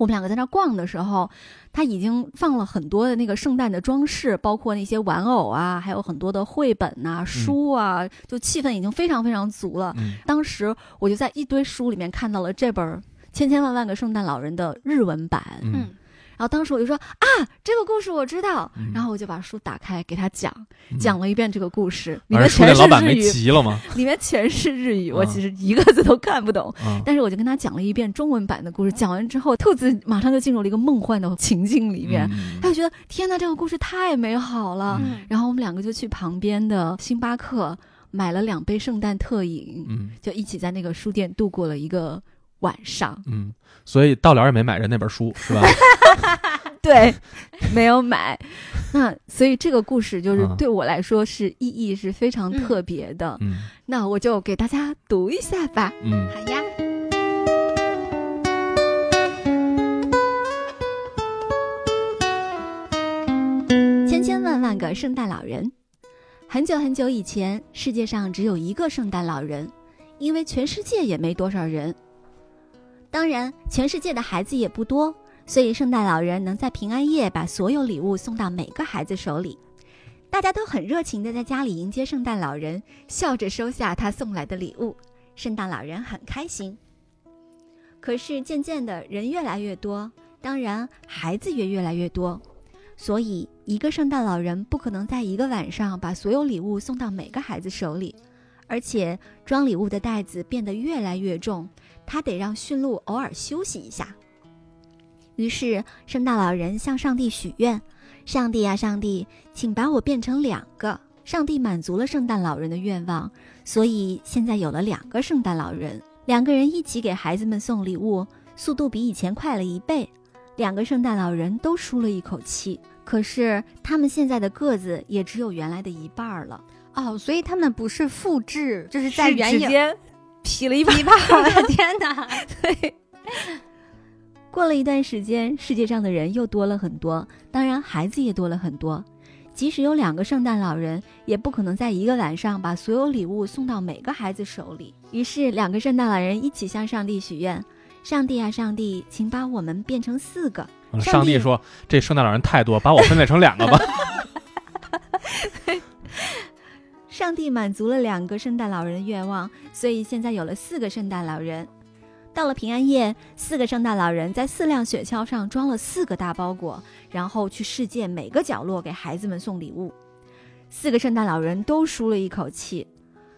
[SPEAKER 3] 我们两个在那逛的时候，他已经放了很多的那个圣诞的装饰，包括那些玩偶啊，还有很多的绘本呐、书啊，就气氛已经非常非常足了。当时我就在一堆书里面看到了这本《千千万万个圣诞老人》的日文版。
[SPEAKER 2] 嗯。
[SPEAKER 3] 然后当时我就说啊，这个故事我知道。然后我就把书打开给他讲，讲了一遍这个故事，里面全是日语。
[SPEAKER 2] 急了吗？
[SPEAKER 3] 里面全是日语，我其实一个字都看不懂。但是我就跟他讲了一遍中文版的故事。讲完之后，兔子马上就进入了一个梦幻的情境里面，他就觉得天哪，这个故事太美好了。然后我们两个就去旁边的星巴克买了两杯圣诞特饮，就一起在那个书店度过了一个晚上。
[SPEAKER 2] 嗯。所以到了也没买着那本书，是吧？<laughs>
[SPEAKER 3] 对，没有买。那所以这个故事就是对我来说是意义是非常特别的。
[SPEAKER 2] 嗯，
[SPEAKER 3] 那我就给大家读一下吧。
[SPEAKER 2] 嗯，
[SPEAKER 1] 好呀。
[SPEAKER 3] 千千万万个圣诞老人，很久很久以前，世界上只有一个圣诞老人，因为全世界也没多少人。当然，全世界的孩子也不多，所以圣诞老人能在平安夜把所有礼物送到每个孩子手里。大家都很热情地在家里迎接圣诞老人，笑着收下他送来的礼物。圣诞老人很开心。可是渐渐的，人越来越多，当然孩子也越来越多，所以一个圣诞老人不可能在一个晚上把所有礼物送到每个孩子手里，而且装礼物的袋子变得越来越重。他得让驯鹿偶尔休息一下。于是，圣诞老人向上帝许愿：“上帝啊，上帝，请把我变成两个。”上帝满足了圣诞老人的愿望，所以现在有了两个圣诞老人，两个人一起给孩子们送礼物，速度比以前快了一倍。两个圣诞老人都舒了一口气。可是，他们现在的个子也只有原来的一半了。
[SPEAKER 1] 哦，所以他们不是复制，就是在原
[SPEAKER 3] 野。劈了一
[SPEAKER 1] 劈吧！我 <laughs> 的天哪！
[SPEAKER 3] 对，过了一段时间，世界上的人又多了很多，当然孩子也多了很多。即使有两个圣诞老人，也不可能在一个晚上把所有礼物送到每个孩子手里。于是，两个圣诞老人一起向上帝许愿：“上帝啊，上帝，请把我们变成四个。”
[SPEAKER 2] 上帝说：“这圣诞老人太多，把我分裂成两个吧。<laughs> <laughs> ”
[SPEAKER 3] 上帝满足了两个圣诞老人的愿望，所以现在有了四个圣诞老人。到了平安夜，四个圣诞老人在四辆雪橇上装了四个大包裹，然后去世界每个角落给孩子们送礼物。四个圣诞老人都舒了一口气，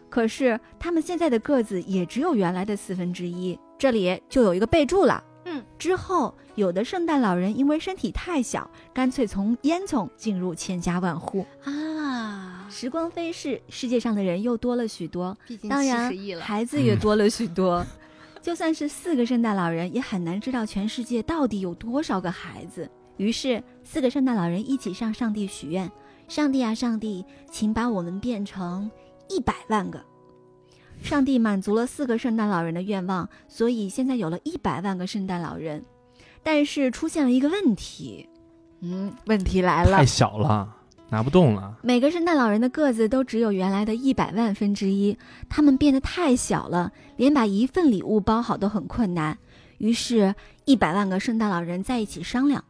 [SPEAKER 3] 可是他们现在的个子也只有原来的四分之一。这里就有一个备注了，
[SPEAKER 1] 嗯，
[SPEAKER 3] 之后有的圣诞老人因为身体太小，干脆从烟囱进入千家万户
[SPEAKER 1] 啊。
[SPEAKER 3] 时光飞逝，世界上的人又多了许多，当然
[SPEAKER 1] 了，
[SPEAKER 3] 孩子也多了许多。<laughs> 就算是四个圣诞老人，也很难知道全世界到底有多少个孩子。于是，四个圣诞老人一起向上帝许愿：“上帝啊，上帝，请把我们变成一百万个。”上帝满足了四个圣诞老人的愿望，所以现在有了一百万个圣诞老人。但是出现了一个问题，嗯，问题来了，
[SPEAKER 2] 太小了。拿不动了。
[SPEAKER 3] 每个圣诞老人的个子都只有原来的一百万分之一，他们变得太小了，连把一份礼物包好都很困难。于是，一百万个圣诞老人在一起商量，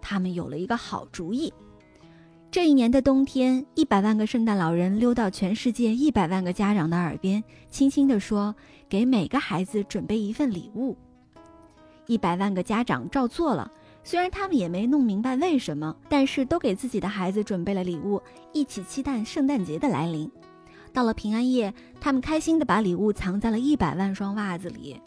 [SPEAKER 3] 他们有了一个好主意。这一年的冬天，一百万个圣诞老人溜到全世界一百万个家长的耳边，轻轻地说：“给每个孩子准备一份礼物。”一百万个家长照做了。虽然他们也没弄明白为什么，但是都给自己的孩子准备了礼物，一起期待圣诞节的来临。到了平安夜，他们开心地把礼物藏在了一百万双袜子里。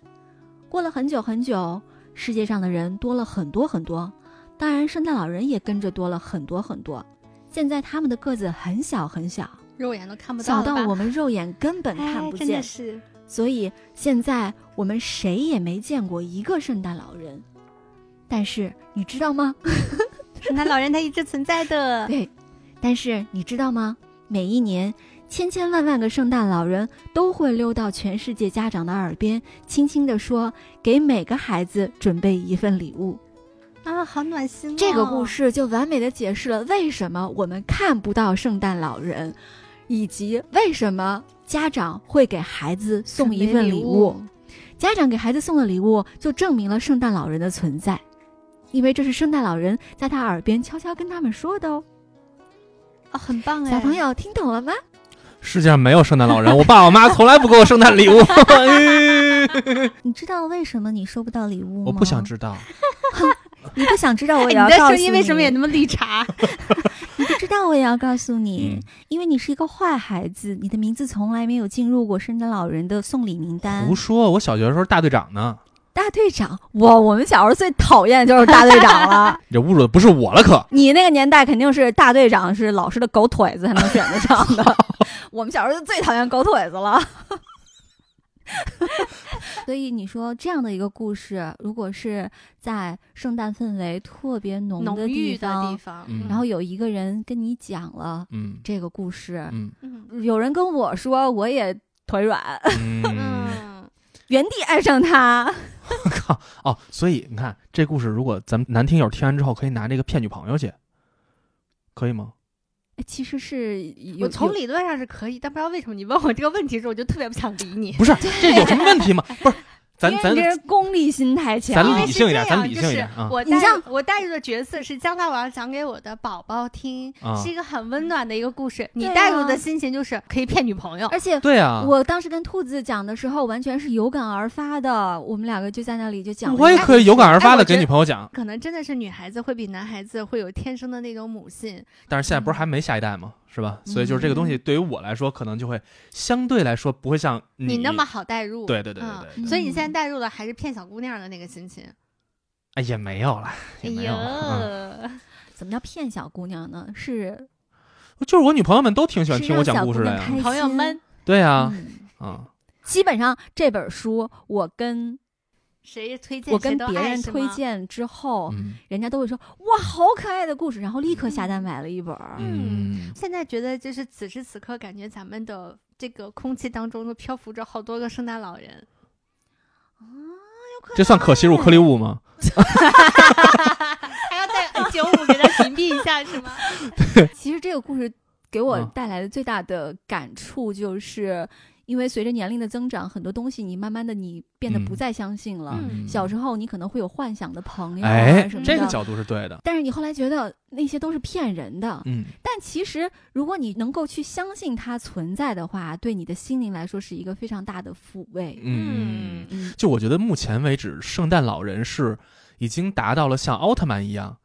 [SPEAKER 3] 过了很久很久，世界上的人多了很多很多，当然圣诞老人也跟着多了很多很多。现在他们的个子很小很小，
[SPEAKER 1] 肉眼都看不到，
[SPEAKER 3] 小到我们肉眼根本看不见。
[SPEAKER 1] 是，
[SPEAKER 3] 所以现在我们谁也没见过一个圣诞老人。但是你知道吗？<laughs> <laughs>
[SPEAKER 1] 圣诞老人他一直存在的。
[SPEAKER 3] 对，但是你知道吗？每一年，千千万万个圣诞老人都会溜到全世界家长的耳边，轻轻地说：“给每个孩子准备一份礼物。”
[SPEAKER 1] 啊，好暖心！
[SPEAKER 3] 这个故事就完美的解释了为什么我们看不到圣诞老人，以及为什么家长会给孩子送一份礼物。家长给孩子送的礼物，就证明了圣诞老人的存在。因为这是圣诞老人在他耳边悄悄跟他们说的哦，
[SPEAKER 1] 啊，很棒哎！
[SPEAKER 3] 小朋友听懂了吗？
[SPEAKER 2] 世界上没有圣诞老人，我爸我妈从来不给我圣诞礼物。<laughs> <laughs>
[SPEAKER 3] 你知道为什么你收不到礼物吗？
[SPEAKER 2] 我不想知道。<laughs>
[SPEAKER 3] 你不想知道，我也要告诉你。你的
[SPEAKER 1] 声音为什么也那么绿茶？<laughs>
[SPEAKER 3] 你不知道，我也要告诉你，因为你是一个坏孩子，你的名字从来没有进入过圣诞老人的送礼名单。
[SPEAKER 2] 胡说！我小学的时候大队长呢。
[SPEAKER 3] 大队长，我我们小时候最讨厌就是大队长了。<laughs>
[SPEAKER 2] 这侮辱的不是我了，可
[SPEAKER 3] 你那个年代肯定是大队长是老师的狗腿子才能选得上的。我们小时候就最讨厌狗腿子了。<laughs> 所以你说这样的一个故事，如果是在圣诞氛围特别浓
[SPEAKER 1] 的
[SPEAKER 3] 地
[SPEAKER 1] 方，
[SPEAKER 3] 然后有一个人跟你讲了这个故事，
[SPEAKER 2] 嗯，
[SPEAKER 3] 有人跟我说，我也腿软。<laughs> 嗯原地爱上他，<laughs>
[SPEAKER 2] 我靠！哦，所以你看这故事，如果咱们男听友听完之后，可以拿这个骗女朋友去，可以吗？
[SPEAKER 3] 哎，其实是
[SPEAKER 1] 我从理论上是可以，但不知道为什么你问我这个问题的时候，我就特别不想理你。
[SPEAKER 2] 不是，<laughs> 这有什么问题吗？不是。咱咱
[SPEAKER 3] 这是功利心太强，
[SPEAKER 2] 咱理性一点，咱理性一点
[SPEAKER 1] 啊！我带我带入的角色是姜大王讲给我的宝宝听，是一个很温暖的一个故事。你带入的心情就是可以骗女朋友，
[SPEAKER 3] 而且
[SPEAKER 2] 对啊，
[SPEAKER 3] 我当时跟兔子讲的时候，完全是有感而发的。我们两个就在那里就讲，
[SPEAKER 2] 我也可以有感而发的给女朋友讲。
[SPEAKER 1] 可能真的是女孩子会比男孩子会有天生的那种母性，
[SPEAKER 2] 但是现在不是还没下一代吗？是吧？所以就是这个东西对于我来说，可能就会相对来说不会像
[SPEAKER 1] 你那么好代入。
[SPEAKER 2] 对对对对对。
[SPEAKER 1] 所以你现在代入的还是骗小姑娘的那个心情。
[SPEAKER 2] 哎，也没有了，也没有。<laughs>
[SPEAKER 3] 怎么叫骗小姑娘呢？是，
[SPEAKER 2] 就是我女朋友们都挺喜欢听我讲故事的呀。
[SPEAKER 1] 朋友们，
[SPEAKER 2] 对呀，嗯。
[SPEAKER 3] 基本上这本书，我跟。
[SPEAKER 1] 谁推荐？
[SPEAKER 3] 我跟别人推荐之后，人家都会说：“哇，好可爱的故事！”然后立刻下单买了一本。
[SPEAKER 2] 嗯，
[SPEAKER 1] 现在觉得就是此时此刻，感觉咱们的这个空气当中都漂浮着好多个圣诞老人。
[SPEAKER 3] 啊，有可
[SPEAKER 2] 这算可吸入颗粒物吗？<laughs> <laughs>
[SPEAKER 1] 还要带九五给他屏蔽一下是吗？
[SPEAKER 2] 对，<laughs>
[SPEAKER 3] 其实这个故事给我带来的最大的感触就是。因为随着年龄的增长，很多东西你慢慢的你变得不再相信了。小时候你可能会有幻想的朋友啊什么
[SPEAKER 2] 的，这个角度是对的。
[SPEAKER 3] 但是你后来觉得那些都是骗人的。嗯。但其实如果你能够去相信它存在的话，对你的心灵来说是一个非常大的抚慰。
[SPEAKER 2] 嗯嗯。就我觉得目前为止，圣诞老人是已经达到了像奥特曼一样。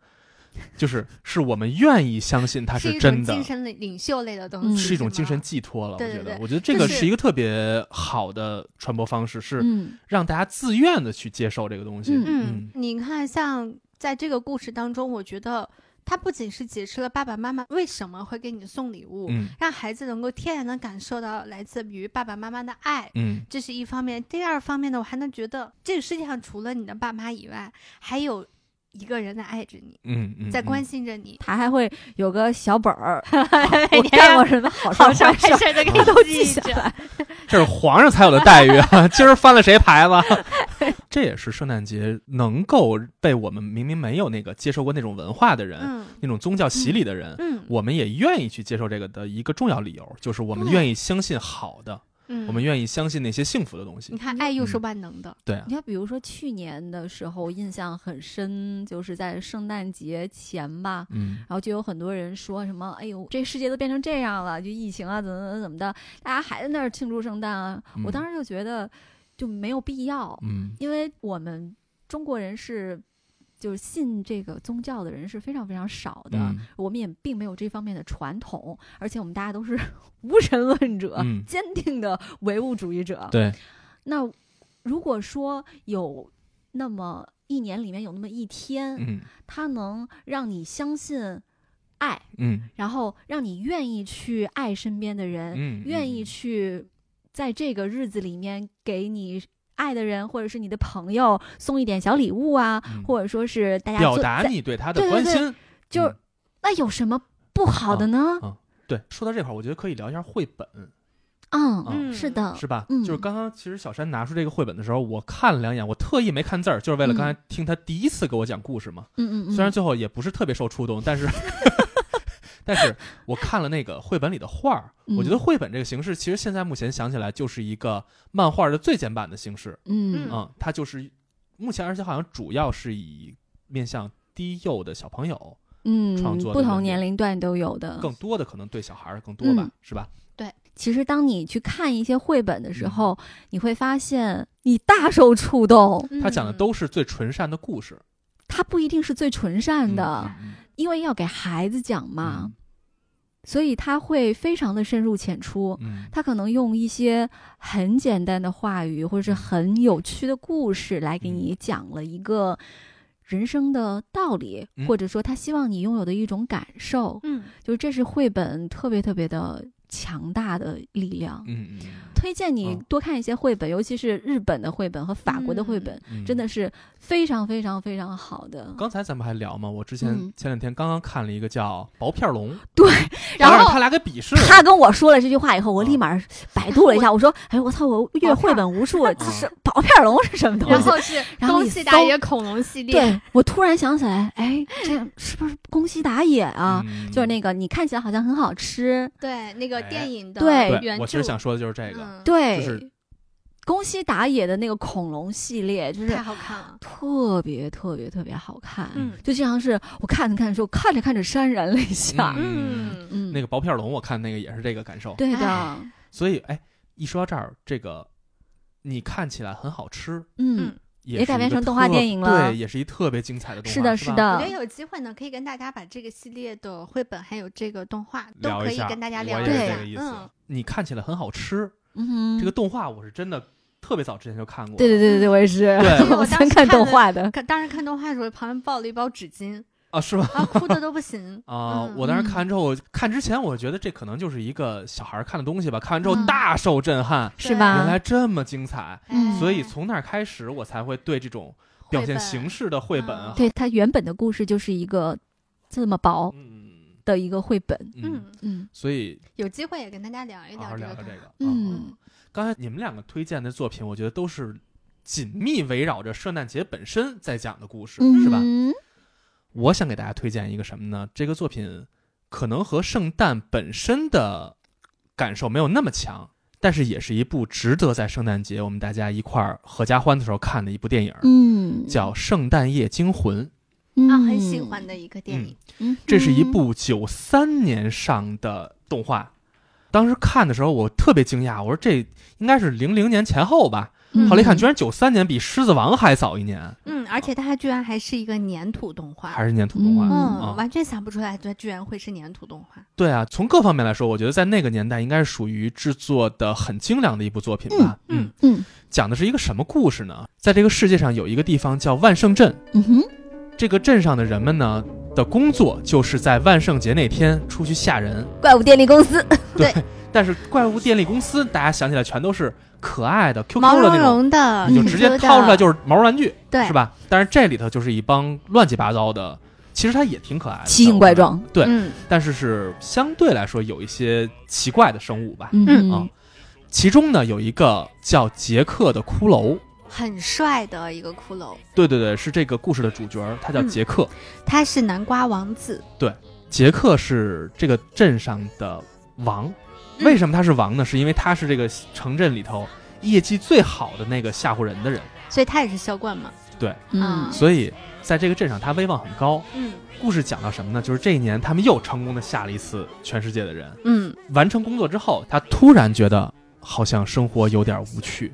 [SPEAKER 2] 就是是我们愿意相信它
[SPEAKER 1] 是
[SPEAKER 2] 真的，
[SPEAKER 1] 精神领领袖类的东西，
[SPEAKER 2] 是一种精神寄托了。我
[SPEAKER 1] 觉
[SPEAKER 2] 得，我觉得这个是一个特别好的传播方式，是让大家自愿的去接受这个东西。
[SPEAKER 1] 嗯，你看，像在这个故事当中，我觉得它不仅是解释了爸爸妈妈为什么会给你送礼物，让孩子能够天然的感受到来自于爸爸妈妈的爱，嗯，这是一方面。第二方面呢，我还能觉得这个世界上除了你的爸妈以外，还有。一个人在爱着你，
[SPEAKER 2] 嗯嗯，
[SPEAKER 1] 在关心着你，
[SPEAKER 3] 他还会有个小本儿，<laughs> 我干过什么好事坏
[SPEAKER 1] 事
[SPEAKER 3] 都记下来。<laughs>
[SPEAKER 2] 这是皇上才有的待遇啊！<laughs> 今儿翻了谁牌子？这也是圣诞节能够被我们明明没有那个接受过那种文化的人，那种宗教洗礼的人，我们也愿意去接受这个的一个重要理由，就是我们愿意相信好的。我们愿意相信那些幸福的东西。
[SPEAKER 1] 你看，爱又是万能的。
[SPEAKER 2] 对，
[SPEAKER 3] 你看，比如说去年的时候，印象很深，就是在圣诞节前吧，嗯，然后就有很多人说什么：“哎呦，这世界都变成这样了，就疫情啊，怎么怎么怎么的，大家还在那儿庆祝圣诞啊。”我当时就觉得就没有必要，嗯，因为我们中国人是。就是信这个宗教的人是非常非常少的，我们也并没有这方面的传统，而且我们大家都是 <laughs> 无神论者，坚定的唯物主义者。
[SPEAKER 2] 对，
[SPEAKER 3] 那如果说有那么一年里面有那么一天，嗯，它能让你相信爱，嗯，然后让你愿意去爱身边的人，嗯，愿意去在这个日子里面给你。爱的人，或者是你的朋友，送一点小礼物啊，或者说是大家
[SPEAKER 2] 表达你对他的关心，
[SPEAKER 3] 就那有什么不好的呢？
[SPEAKER 2] 对，说到这块儿，我觉得可以聊一下绘本。
[SPEAKER 3] 嗯，是的，
[SPEAKER 2] 是吧？就是刚刚其实小山拿出这个绘本的时候，我看了两眼，我特意没看字儿，就是为了刚才听他第一次给我讲故事嘛。
[SPEAKER 3] 嗯嗯。
[SPEAKER 2] 虽然最后也不是特别受触动，但是。但是我看了那个绘本里的画儿，我觉得绘本这个形式，其实现在目前想起来就是一个漫画的最简版的形式。嗯。嗯，它就是目前，而且好像主要是以面向低幼的小朋友，嗯，创作
[SPEAKER 3] 不同年龄段都有的，
[SPEAKER 2] 更多的可能对小孩儿更多吧，是吧？
[SPEAKER 1] 对，
[SPEAKER 3] 其实当你去看一些绘本的时候，你会发现你大受触动。
[SPEAKER 2] 他讲的都是最纯善的故事，
[SPEAKER 3] 他不一定是最纯善的，因为要给孩子讲嘛。所以他会非常的深入浅出，他可能用一些很简单的话语或者是很有趣的故事来给你讲了一个人生的道理，或者说他希望你拥有的一种感受。嗯，就是这是绘本特别特别的强大的力量。嗯嗯。推荐你多看一些绘本，尤其是日本的绘本和法国的绘本，真的是非常非常非常好的。
[SPEAKER 2] 刚才咱们还聊嘛，我之前前两天刚刚看了一个叫《薄片龙》，
[SPEAKER 3] 对，<laughs> 然后
[SPEAKER 2] 他俩给鄙视了。
[SPEAKER 3] 他跟我说了这句话以后，我立马百度了一下，<laughs> 我说：“哎，我操，我阅绘本无数，<laughs> 这是薄片龙是什么东西？”
[SPEAKER 1] 然后是宫西达也恐龙系列。
[SPEAKER 3] 对我突然想起来，哎，这是不是宫西达也啊？就是那个你看起来好像很好吃，
[SPEAKER 1] 对，那个电影的
[SPEAKER 3] 对
[SPEAKER 2] 我其实想说的就是这个。
[SPEAKER 3] 对，
[SPEAKER 2] 就是
[SPEAKER 3] 宫西达也的那个恐龙系列，就是
[SPEAKER 1] 太好看了，
[SPEAKER 3] 特别特别特别好看。嗯，就经常是我看着看着时候，看着看着潸然泪下。
[SPEAKER 2] 嗯嗯，那个薄片龙，我看那个也是这个感受。
[SPEAKER 3] 对的。
[SPEAKER 2] 所以，哎，一说到这儿，这个你看起来很好吃，
[SPEAKER 3] 嗯，
[SPEAKER 2] 也
[SPEAKER 3] 改编成动画电影了。
[SPEAKER 2] 对，也是一特别精彩的动画。
[SPEAKER 3] 是的，是的。
[SPEAKER 1] 我觉得有机会呢，可以跟大家把这个系列的绘本还有这个动画都可以跟大家聊
[SPEAKER 2] 一
[SPEAKER 1] 下。
[SPEAKER 2] 嗯，你看起来很好吃。嗯，这个动画我是真的特别早之前就看过。
[SPEAKER 3] 对对对对对，我也是。
[SPEAKER 2] 对，<laughs>
[SPEAKER 3] 我先看动画的。
[SPEAKER 1] 看当时看动画的时候，旁边抱了一包纸巾
[SPEAKER 2] 啊，是吧？
[SPEAKER 1] 啊，哭的都不行 <laughs>
[SPEAKER 2] 啊！我当时看完之后，看之前我觉得这可能就是一个小孩看的东西吧，看完之后大受震撼，<laughs>
[SPEAKER 3] 是吧？
[SPEAKER 2] 原来这么精彩，所以从那开始我才会对这种表现形式的绘本，
[SPEAKER 3] 对它原本的故事就是一个这么薄。的一个绘本，嗯
[SPEAKER 2] 嗯，所以
[SPEAKER 1] 有机会也跟大家聊一聊
[SPEAKER 2] 这个。
[SPEAKER 3] 嗯，
[SPEAKER 2] 刚才你们两个推荐的作品，我觉得都是紧密围绕着圣诞节本身在讲的故事，是吧？我想给大家推荐一个什么呢？这个作品可能和圣诞本身的感受没有那么强，但是也是一部值得在圣诞节我们大家一块儿合家欢的时候看的一部电影。
[SPEAKER 3] 嗯，
[SPEAKER 2] 叫《圣诞夜惊魂》
[SPEAKER 1] 啊，很喜欢的一个电影。
[SPEAKER 2] 嗯，这是一部九三年上的动画。当时看的时候，我特别惊讶，我说这应该是零零年前后吧。后来一看，居然九三年比《狮子王》还早一年。
[SPEAKER 1] 嗯，而且它居然还是一个粘土动画，
[SPEAKER 2] 还是粘土动画。
[SPEAKER 1] 嗯，完全想不出来，它居然会是粘土动画。
[SPEAKER 2] 对啊，从各方面来说，我觉得在那个年代应该是属于制作的很精良的一部作品吧。
[SPEAKER 3] 嗯嗯，
[SPEAKER 2] 讲的是一个什么故事呢？在这个世界上有一个地方叫万圣镇。
[SPEAKER 3] 嗯哼，
[SPEAKER 2] 这个镇上的人们呢的工作就是在万圣节那天出去吓人。
[SPEAKER 3] 怪物电力公司。<laughs>
[SPEAKER 2] 对。但是怪物电力公司，大家想起来全都是可爱的 QQ
[SPEAKER 1] 的
[SPEAKER 2] 那种，
[SPEAKER 1] 的，
[SPEAKER 2] 你就直接掏出来就是毛绒玩具，
[SPEAKER 1] 对，
[SPEAKER 2] 是吧？但是这里头就是一帮乱七八糟的，其实它也挺可爱的，
[SPEAKER 3] 奇形怪状，
[SPEAKER 2] 对，但是是相对来说有一些奇怪的生物吧，
[SPEAKER 3] 嗯
[SPEAKER 2] 啊，其中呢有一个叫杰克的骷髅，
[SPEAKER 1] 很帅的一个骷髅，
[SPEAKER 2] 对对对，是这个故事的主角，他叫杰克，
[SPEAKER 1] 他是南瓜王子，
[SPEAKER 2] 对，杰克是这个镇上的王。为什么他是王呢？是因为他是这个城镇里头业绩最好的那个吓唬人的人，
[SPEAKER 1] 所以他也是销冠嘛。
[SPEAKER 2] 对，
[SPEAKER 3] 嗯，
[SPEAKER 2] 所以在这个镇上他威望很高。
[SPEAKER 1] 嗯，
[SPEAKER 2] 故事讲到什么呢？就是这一年他们又成功的吓了一次全世界的人。
[SPEAKER 1] 嗯，
[SPEAKER 2] 完成工作之后，他突然觉得好像生活有点无趣，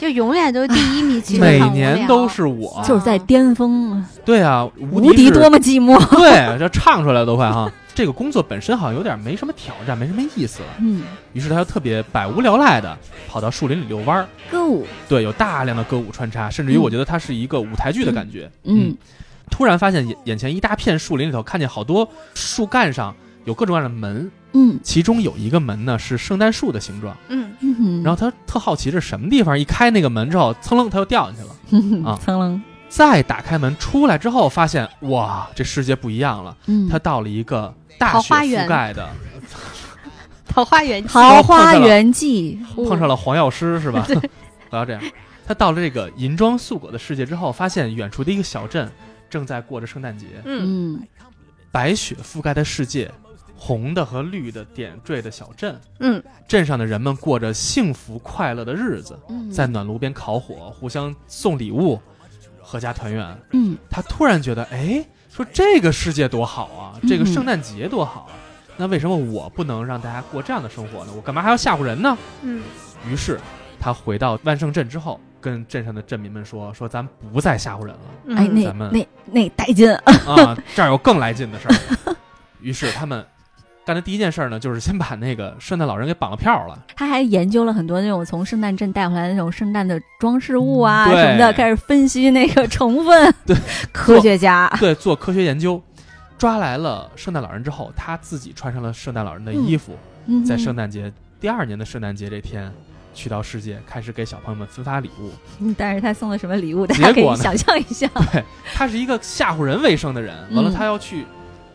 [SPEAKER 1] 就永远都第一名，
[SPEAKER 2] 每年都是我，
[SPEAKER 3] 就是在巅峰。
[SPEAKER 2] 对啊，
[SPEAKER 3] 无敌多么寂寞。<laughs>
[SPEAKER 2] 对，这唱出来都快哈。这个工作本身好像有点没什么挑战，没什么意思了。
[SPEAKER 3] 嗯，
[SPEAKER 2] 于是他就特别百无聊赖的跑到树林里遛弯儿，
[SPEAKER 3] 歌舞。
[SPEAKER 2] 对，有大量的歌舞穿插，甚至于我觉得它是一个舞台剧的感觉。
[SPEAKER 3] 嗯，
[SPEAKER 2] 突然发现眼眼前一大片树林里头，看见好多树干上有各种各样的门。
[SPEAKER 3] 嗯，
[SPEAKER 2] 其中有一个门呢是圣诞树的形状。
[SPEAKER 1] 嗯
[SPEAKER 3] 嗯，
[SPEAKER 2] 然后他特好奇这是什么地方，一开那个门之后，噌楞他又掉进去了。啊，
[SPEAKER 3] 噌楞。
[SPEAKER 2] 再打开门出来之后，发现哇，这世界不一样了。
[SPEAKER 3] 嗯，
[SPEAKER 2] 他到了一个大雪覆盖的
[SPEAKER 1] 桃花源，
[SPEAKER 3] 桃花源记 <laughs>
[SPEAKER 2] 碰上了黄药师是吧？不要 <laughs> 这样。他到了这个银装素裹的世界之后，发现远处的一个小镇正在过着圣诞节。
[SPEAKER 3] 嗯，
[SPEAKER 2] 白雪覆盖的世界，红的和绿的点缀的小镇。
[SPEAKER 1] 嗯，
[SPEAKER 2] 镇上的人们过着幸福快乐的日子，在暖炉边烤火，互相送礼物。阖家团圆。
[SPEAKER 3] 嗯，
[SPEAKER 2] 他突然觉得，哎，说这个世界多好啊，这个圣诞节多好啊，那为什么我不能让大家过这样的生活呢？我干嘛还要吓唬人呢？
[SPEAKER 1] 嗯，
[SPEAKER 2] 于是他回到万圣镇之后，跟镇上的镇民们说：“说咱不再吓唬人了。
[SPEAKER 3] 哎，那那那带劲
[SPEAKER 2] 啊！这儿有更来劲的事儿。<laughs> ”于是他们。干的第一件事呢，就是先把那个圣诞老人给绑了票了。
[SPEAKER 3] 他还研究了很多那种从圣诞镇带回来的那种圣诞的装饰物啊什么的，开始分析那个成分。
[SPEAKER 2] 对，<laughs>
[SPEAKER 3] 科学家
[SPEAKER 2] 对做科学研究，抓来了圣诞老人之后，他自己穿上了圣诞老人的衣服，在圣诞节第二年的圣诞节这天，去到世界开始给小朋友们分发礼物。
[SPEAKER 3] 嗯，但是他送了什么礼物？大家可以想象一下。<laughs>
[SPEAKER 2] 对他是一个吓唬人为生的人，完了他要去。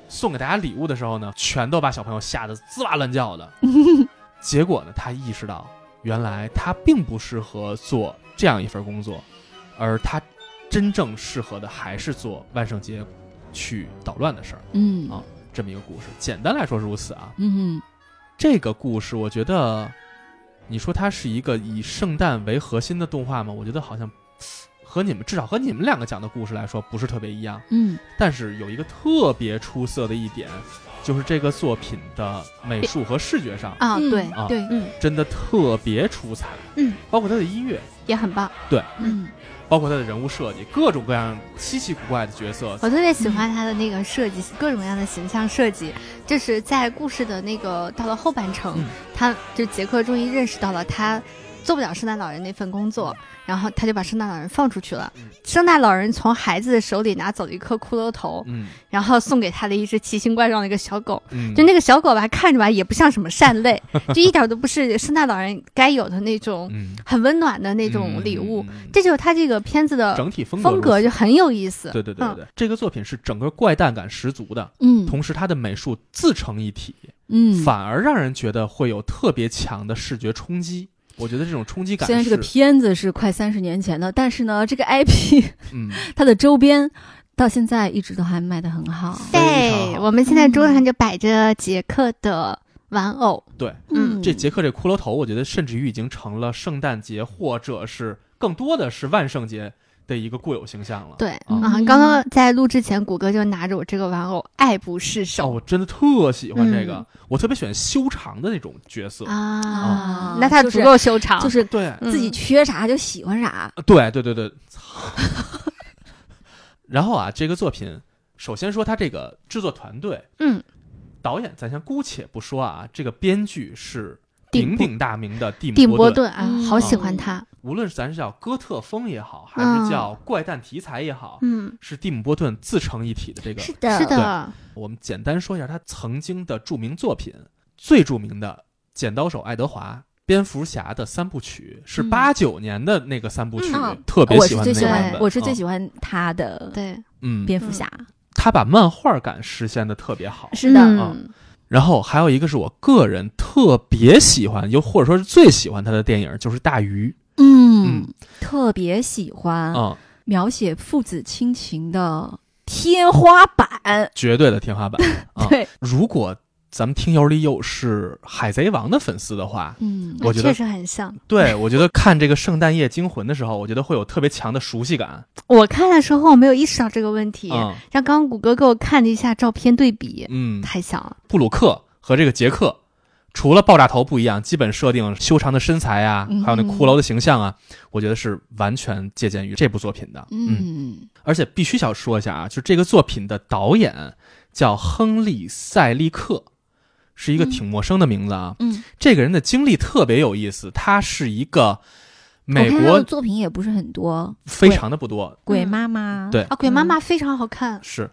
[SPEAKER 2] 送给大家礼物的时候呢，全都把小朋友吓得滋哇乱叫的。<laughs> 结果呢，他意识到，原来他并不适合做这样一份工作，而他真正适合的还是做万圣节去捣乱的事儿。
[SPEAKER 3] 嗯
[SPEAKER 2] 啊，这么一个故事，简单来说如此啊。
[SPEAKER 3] 嗯，
[SPEAKER 2] 这个故事，我觉得，你说它是一个以圣诞为核心的动画吗？我觉得好像。和你们至少和你们两个讲的故事来说不是特别一样，
[SPEAKER 3] 嗯，
[SPEAKER 2] 但是有一个特别出色的一点，就是这个作品的美术和视觉上
[SPEAKER 1] 啊，对
[SPEAKER 2] 啊，
[SPEAKER 1] 对，嗯，
[SPEAKER 2] 真的特别出彩，
[SPEAKER 1] 嗯，
[SPEAKER 2] 包括它的音乐
[SPEAKER 1] 也很棒，
[SPEAKER 2] 对，
[SPEAKER 3] 嗯，
[SPEAKER 2] 包括他的人物设计，各种各样稀奇古怪的角色，
[SPEAKER 1] 我特别喜欢他的那个设计，各种各样的形象设计，就是在故事的那个到了后半程，他就杰克终于认识到了他。做不了圣诞老人那份工作，然后他就把圣诞老人放出去了。圣诞老人从孩子的手里拿走了一颗骷髅头，
[SPEAKER 2] 嗯，
[SPEAKER 1] 然后送给他的一只奇形怪状的一个小狗。就那个小狗吧，看着吧也不像什么善类，<laughs> 就一点都不是圣诞老人该有的那种很温暖的那种礼物。这就是他这个片子的
[SPEAKER 2] 整体风
[SPEAKER 1] 格，风格就很有意思。
[SPEAKER 2] 对对对对，这个作品是整个怪诞感十足的，
[SPEAKER 3] 嗯，
[SPEAKER 2] 同时它的美术自成一体，
[SPEAKER 3] 嗯，
[SPEAKER 2] 反而让人觉得会有特别强的视觉冲击。我觉得这种冲击感，
[SPEAKER 3] 虽然这个片子是快三十年前的，但是呢，这个 IP，<laughs> <laughs>
[SPEAKER 2] 嗯，
[SPEAKER 3] 它的周边到现在一直都还卖的很好。
[SPEAKER 1] 对，我们现在桌上就摆着杰克的玩偶。
[SPEAKER 2] 对，嗯，这杰克这骷髅头，我觉得甚至于已经成了圣诞节，或者是更多的是万圣节。的一个固有形象了。
[SPEAKER 1] 对啊，刚刚在录之前，谷歌就拿着我这个玩偶爱不释手。
[SPEAKER 2] 我真的特喜欢这个，我特别喜欢修长的那种角色
[SPEAKER 1] 啊。那他足够修长，
[SPEAKER 3] 就是
[SPEAKER 2] 对
[SPEAKER 3] 自己缺啥就喜欢啥。
[SPEAKER 2] 对对对对。<laughs> 然后啊，这个作品首先说他这个制作团队，
[SPEAKER 1] 嗯，
[SPEAKER 2] 导演咱先姑且不说啊，这个编剧是鼎鼎大名的蒂
[SPEAKER 1] 姆波顿啊，好喜欢他。
[SPEAKER 2] 无论是咱是叫哥特风也好，还是叫怪诞题材也好，
[SPEAKER 1] 嗯，
[SPEAKER 2] 是蒂姆·波顿自成一体的这个。
[SPEAKER 1] 是的，是的。
[SPEAKER 2] 我们简单说一下他曾经的著名作品，最著名的《剪刀手爱德华》《蝙蝠侠》的三部曲，是八九年的那个三部曲，特别喜欢
[SPEAKER 3] 那个
[SPEAKER 2] 版本。
[SPEAKER 3] 我是最喜欢他的，
[SPEAKER 1] 对，
[SPEAKER 2] 嗯，
[SPEAKER 3] 蝙蝠侠，
[SPEAKER 2] 他把漫画感实现的特别好。
[SPEAKER 3] 是的，嗯。
[SPEAKER 2] 然后还有一个是我个人特别喜欢，又或者说是最喜欢他的电影，就是《大鱼》。
[SPEAKER 3] 嗯，特别喜欢啊描写父子亲情的天花板，
[SPEAKER 2] 绝对的天花板。<laughs>
[SPEAKER 3] 对，
[SPEAKER 2] 如果咱们听友里有是海贼王的粉丝的话，
[SPEAKER 1] 嗯，
[SPEAKER 2] 我觉得
[SPEAKER 1] 确实很像。
[SPEAKER 2] 对，我觉得看这个圣诞夜惊魂的时候，我觉得会有特别强的熟悉感。
[SPEAKER 1] 我看的时候我没有意识到这个问题，像刚刚谷歌给我看了一下照片对比，
[SPEAKER 2] 嗯，
[SPEAKER 1] 太像了。
[SPEAKER 2] 布鲁克和这个杰克。除了爆炸头不一样，基本设定修长的身材啊，还有那骷髅的形象啊，我觉得是完全借鉴于这部作品的。嗯，而且必须想说一下啊，就这个作品的导演叫亨利·塞利克，是一个挺陌生的名字啊。
[SPEAKER 1] 嗯，
[SPEAKER 2] 这个人的经历特别有意思，他是一个美国
[SPEAKER 3] 作品也不是很多，
[SPEAKER 2] 非常的不多。
[SPEAKER 3] 鬼妈妈
[SPEAKER 2] 对
[SPEAKER 1] 啊，鬼妈妈非常好看。
[SPEAKER 2] 是，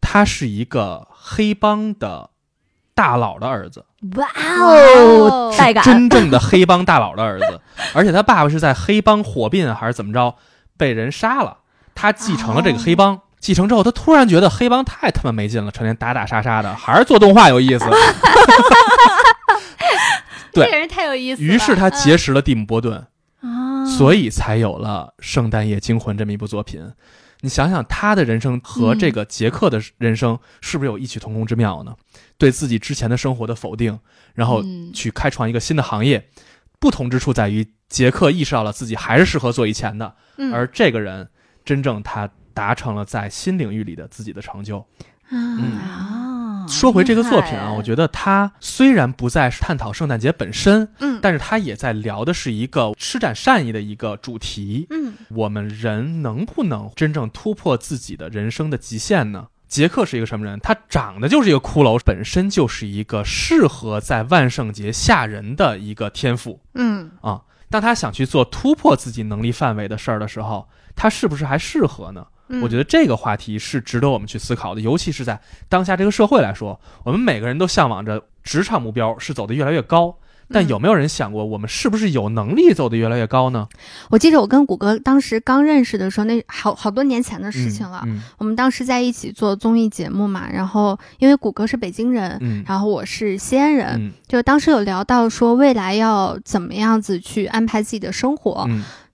[SPEAKER 2] 他是一个黑帮的。大佬的儿子，
[SPEAKER 3] 哇哦，带感，
[SPEAKER 2] 真正的黑帮大佬的儿子，<laughs> 而且他爸爸是在黑帮火并还是怎么着，被人杀了，他继承了这个黑帮，继承之后，他突然觉得黑帮太他妈没劲了，成天打打杀杀的，还是做动画有意思。<laughs> 对，
[SPEAKER 1] 这个人太有意思。
[SPEAKER 2] 于是他结识了蒂姆·波顿，所以才有了《圣诞夜惊魂》这么一部作品。你想想，他的人生和这个杰克的人生是不是有异曲同工之妙呢？对自己之前的生活的否定，然后去开创一个新的行业，不同之处在于，杰克意识到了自己还是适合做以前的，而这个人真正他达成了在新领域里的自己的成就。
[SPEAKER 1] 啊，
[SPEAKER 2] 说回这个作品啊，我觉得它虽然不再是探讨圣诞节本身，
[SPEAKER 1] 嗯，
[SPEAKER 2] 但是它也在聊的是一个施展善意的一个主题，
[SPEAKER 1] 嗯，
[SPEAKER 2] 我们人能不能真正突破自己的人生的极限呢？杰克是一个什么人？他长得就是一个骷髅，本身就是一个适合在万圣节吓人的一个天赋，
[SPEAKER 1] 嗯
[SPEAKER 2] 啊，当他想去做突破自己能力范围的事儿的时候，他是不是还适合呢？我觉得这个话题是值得我们去思考的，尤其是在当下这个社会来说，我们每个人都向往着职场目标是走得越来越高，但有没有人想过，我们是不是有能力走得越来越高呢？
[SPEAKER 1] 我记得我跟谷歌当时刚认识的时候，那好好多年前的事情了。我们当时在一起做综艺节目嘛，然后因为谷歌是北京人，然后我是西安人，就当时有聊到说未来要怎么样子去安排自己的生活。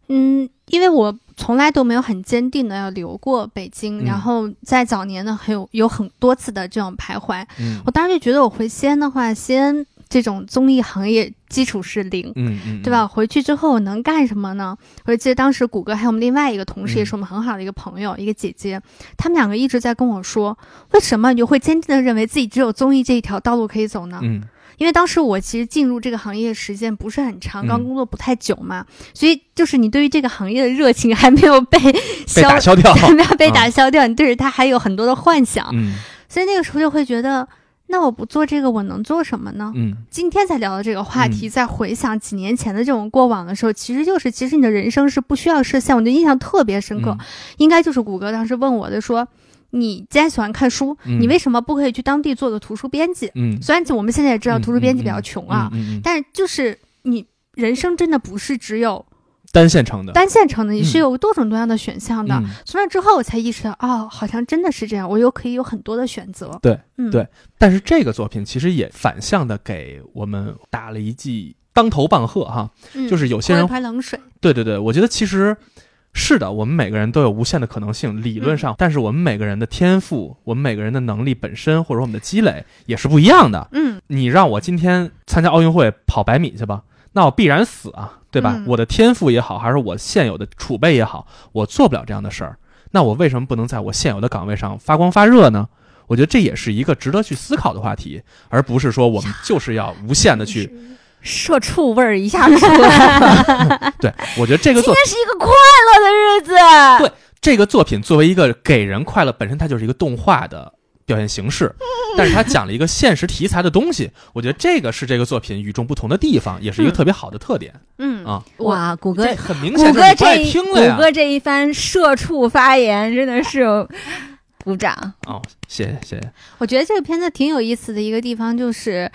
[SPEAKER 1] 嗯，因为我从来都没有很坚定的要留过北京，然后在早年呢，还有有很多次的这种徘徊。
[SPEAKER 2] 嗯，
[SPEAKER 1] 我当时就觉得我回西安的话，西安这种综艺行业基础是零，
[SPEAKER 2] 嗯嗯，
[SPEAKER 1] 对吧？回去之后我能干什么呢？我记得当时谷歌还有我们另外一个同事，也是我们很好的一个朋友，一个姐姐，他们两个一直在跟我说，为什么你会坚定的认为自己只有综艺这一条道路可以走呢？
[SPEAKER 2] 嗯。
[SPEAKER 1] 因为当时我其实进入这个行业时间不是很长，刚工作不太久嘛，所以就是你对于这个行业的热情还没有被 <laughs>
[SPEAKER 2] 被打消掉，<laughs>
[SPEAKER 1] 没有被打消掉，你对着它还有很多的幻想，
[SPEAKER 2] 嗯，
[SPEAKER 1] 所以那个时候就会觉得，那我不做这个，我能做什么呢？
[SPEAKER 2] 嗯，
[SPEAKER 1] 今天才聊到这个话题，在回想几年前的这种过往的时候，其实就是其实你的人生是不需要设限，我就印象特别深刻，应该就是谷歌当时问我的说。你既然喜欢看书，你为什么不可以去当地做个图书编辑？
[SPEAKER 2] 嗯，
[SPEAKER 1] 虽然我们现在也知道图书编辑比较穷啊，
[SPEAKER 2] 嗯
[SPEAKER 1] 但是就是你人生真的不是只有
[SPEAKER 2] 单线程的，
[SPEAKER 1] 单线程的，你是有多种多样的选项的。从那之后，我才意识到，哦，好像真的是这样，我又可以有很多的选择。
[SPEAKER 2] 对，对。但是这个作品其实也反向的给我们打了一记当头棒喝哈，就是有些人
[SPEAKER 1] 泼冷水。
[SPEAKER 2] 对对对，我觉得其实。是的，我们每个人都有无限的可能性，理论上，但是我们每个人的天赋，我们每个人的能力本身，或者我们的积累也是不一样的。
[SPEAKER 1] 嗯，
[SPEAKER 2] 你让我今天参加奥运会跑百米去吧，那我必然死啊，对吧？我的天赋也好，还是我现有的储备也好，我做不了这样的事儿。那我为什么不能在我现有的岗位上发光发热呢？我觉得这也是一个值得去思考的话题，而不是说我们就是要无限的去。
[SPEAKER 3] 社畜味儿一下出来了，<laughs>
[SPEAKER 2] 对我觉得这个
[SPEAKER 3] 今天是一个快乐的日子。
[SPEAKER 2] 对这个作品作为一个给人快乐，本身它就是一个动画的表现形式，<laughs> 但是它讲了一个现实题材的东西，我觉得这个是这个作品与众不同的地方，也是一个特别好的特点。
[SPEAKER 1] 嗯
[SPEAKER 2] 啊，
[SPEAKER 3] 哇，谷歌
[SPEAKER 2] 很明显，
[SPEAKER 3] 谷歌这谷歌这一番社畜发言真的是鼓掌
[SPEAKER 2] 哦，谢谢谢谢。
[SPEAKER 1] 我觉得这个片子挺有意思的一个地方就是。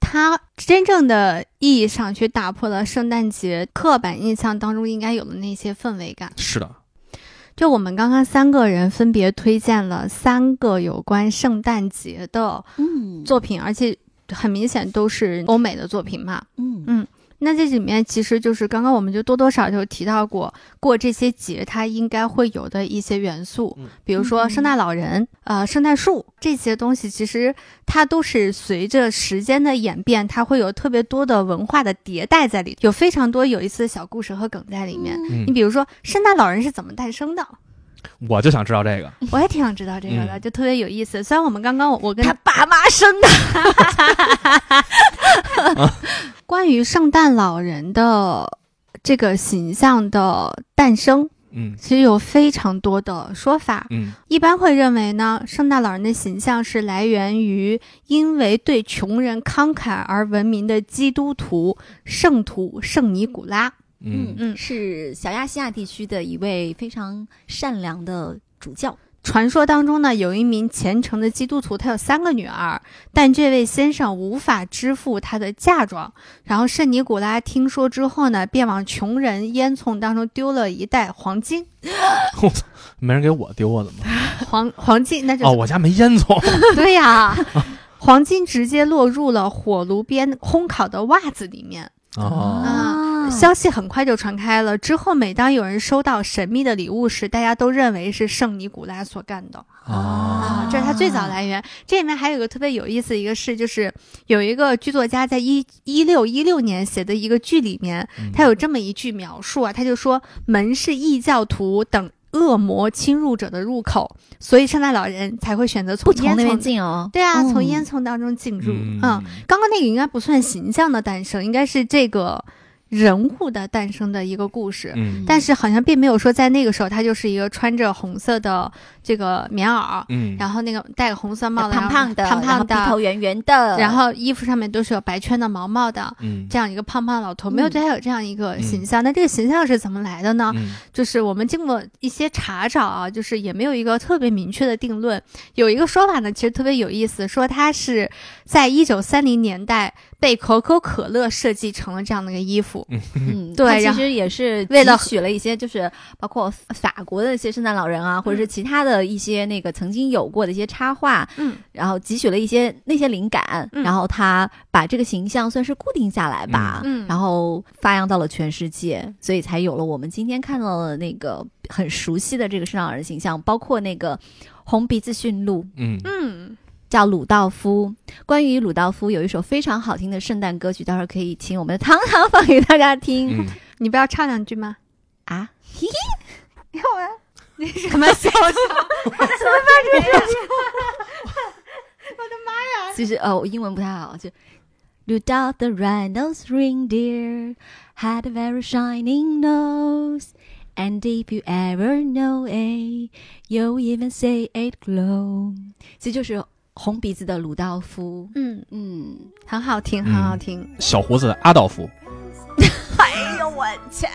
[SPEAKER 1] 它真正的意义上去打破了圣诞节刻板印象当中应该有的那些氛围感。
[SPEAKER 2] 是的，
[SPEAKER 1] 就我们刚刚三个人分别推荐了三个有关圣诞节的作品，而且很明显都是欧美的作品嘛。嗯嗯。那这里面其实就是刚刚我们就多多少少提到过，过这些节它应该会有的一些元素，比如说圣诞老人、呃圣诞树这些东西，其实它都是随着时间的演变，它会有特别多的文化的迭代在里，有非常多有意思的小故事和梗在里面。你比如说圣诞老人是怎么诞生的？
[SPEAKER 2] 我就想知道这个，<laughs>
[SPEAKER 1] 我也挺想知道这个的，就特别有意思。虽然我们刚刚我跟
[SPEAKER 3] 他爸妈生的。<laughs>
[SPEAKER 1] 关于圣诞老人的这个形象的诞生，
[SPEAKER 2] 嗯，
[SPEAKER 1] 其实有非常多的说法。
[SPEAKER 2] 嗯，
[SPEAKER 1] 一般会认为呢，圣诞老人的形象是来源于因为对穷人慷慨而闻名的基督徒圣徒圣尼古拉。
[SPEAKER 2] 嗯
[SPEAKER 3] 嗯，是小亚细亚地区的一位非常善良的主教。
[SPEAKER 1] 传说当中呢，有一名虔诚的基督徒，他有三个女儿，但这位先生无法支付他的嫁妆。然后圣尼古拉听说之后呢，便往穷人烟囱当中丢了一袋黄金。
[SPEAKER 2] 我操，没人给我丢啊？<laughs> 怎么？
[SPEAKER 1] 黄黄金那就
[SPEAKER 2] 哦，我家没烟囱。<laughs>
[SPEAKER 1] 对呀，黄金直接落入了火炉边烘烤的袜子里面。
[SPEAKER 2] 哦。
[SPEAKER 1] 消息很快就传开了。之后，每当有人收到神秘的礼物时，大家都认为是圣尼古拉所干的。
[SPEAKER 2] 啊，
[SPEAKER 1] 这是他最早来源。这里面还有个特别有意思的一个事，就是有一个剧作家在一一六一六年写的一个剧里面，他有这么一句描述啊，他就说门是异教徒等恶魔侵入者的入口，所以圣诞老人才会选择从烟囱
[SPEAKER 3] 进哦。
[SPEAKER 1] 对啊，从烟囱当中进入。嗯，刚刚那个应该不算形象的诞生，应该是这个。人物的诞生的一个故事，
[SPEAKER 2] 嗯，
[SPEAKER 1] 但是好像并没有说在那个时候他就是一个穿着红色的这个棉袄，
[SPEAKER 2] 嗯，
[SPEAKER 1] 然后那个戴个红色帽子，
[SPEAKER 3] 胖胖的，
[SPEAKER 1] 胖胖的，
[SPEAKER 3] 鼻头圆圆的，
[SPEAKER 1] 然后衣服上面都是有白圈的毛毛的，
[SPEAKER 2] 嗯，
[SPEAKER 1] 这样一个胖胖老头，没有对他有这样一个形象。那这个形象是怎么来的呢？就是我们经过一些查找啊，就是也没有一个特别明确的定论。有一个说法呢，其实特别有意思，说他是在一九三零年代。被可口可乐设计成了这样的一个衣服，
[SPEAKER 3] 嗯，
[SPEAKER 1] 对，
[SPEAKER 3] 其实也是
[SPEAKER 1] 为了
[SPEAKER 3] 取了一些，就是包括法国的一些圣诞老人啊，或者是其他的一些那个曾经有过的一些插画，
[SPEAKER 1] 嗯，
[SPEAKER 3] 然后汲取了一些那些灵感，然后他把这个形象算是固定下来吧，
[SPEAKER 1] 嗯，
[SPEAKER 3] 然后发扬到了全世界，所以才有了我们今天看到的那个很熟悉的这个圣诞老人形象，包括那个红鼻子驯鹿，
[SPEAKER 2] 嗯。
[SPEAKER 1] 嗯。
[SPEAKER 3] 叫鲁道夫。关于鲁道夫，有一首非常好听的圣诞歌曲，到时候可以请我们的糖糖放给大家听。
[SPEAKER 1] 你不要唱两句吗？
[SPEAKER 3] 啊？
[SPEAKER 1] 嘿嘿，要啊！你什么笑声？怎么发出这种？我的妈呀！
[SPEAKER 3] 其实呃，我英文不太好，就 Rudolph the red-nosed reindeer had a very shining nose, and if you ever know it, you'll even say it glow。其实就是。红鼻子的鲁道夫，
[SPEAKER 1] 嗯。
[SPEAKER 3] 嗯，
[SPEAKER 1] 很好听，很好听。
[SPEAKER 2] 小胡子的阿道夫，<laughs>
[SPEAKER 3] 哎呦我去！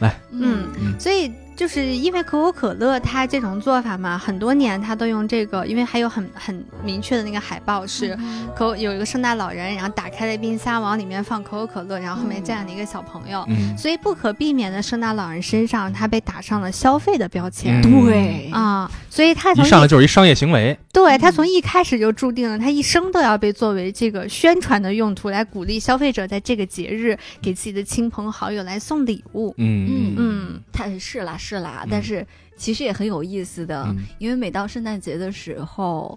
[SPEAKER 2] 来，
[SPEAKER 1] 嗯，所以。就是因为可口可乐它这种做法嘛，很多年它都用这个，因为还有很很明确的那个海报是可有一个圣诞老人，然后打开了冰箱，往里面放可口可乐，然后后面站了一个小朋友，所以不可避免的圣诞老人身上他被打上了消费的标签。
[SPEAKER 3] 对。
[SPEAKER 1] 啊，所以他
[SPEAKER 2] 一上来就是一商业行为。
[SPEAKER 1] 对他从一开始就注定了，他一生都要被作为这个宣传的用途，来鼓励消费者在这个节日给自己的亲朋好友来送礼物。
[SPEAKER 2] 嗯
[SPEAKER 3] 嗯
[SPEAKER 1] 嗯，
[SPEAKER 3] 他是啦是啦，但是其实也很有意思的，因为每到圣诞节的时候，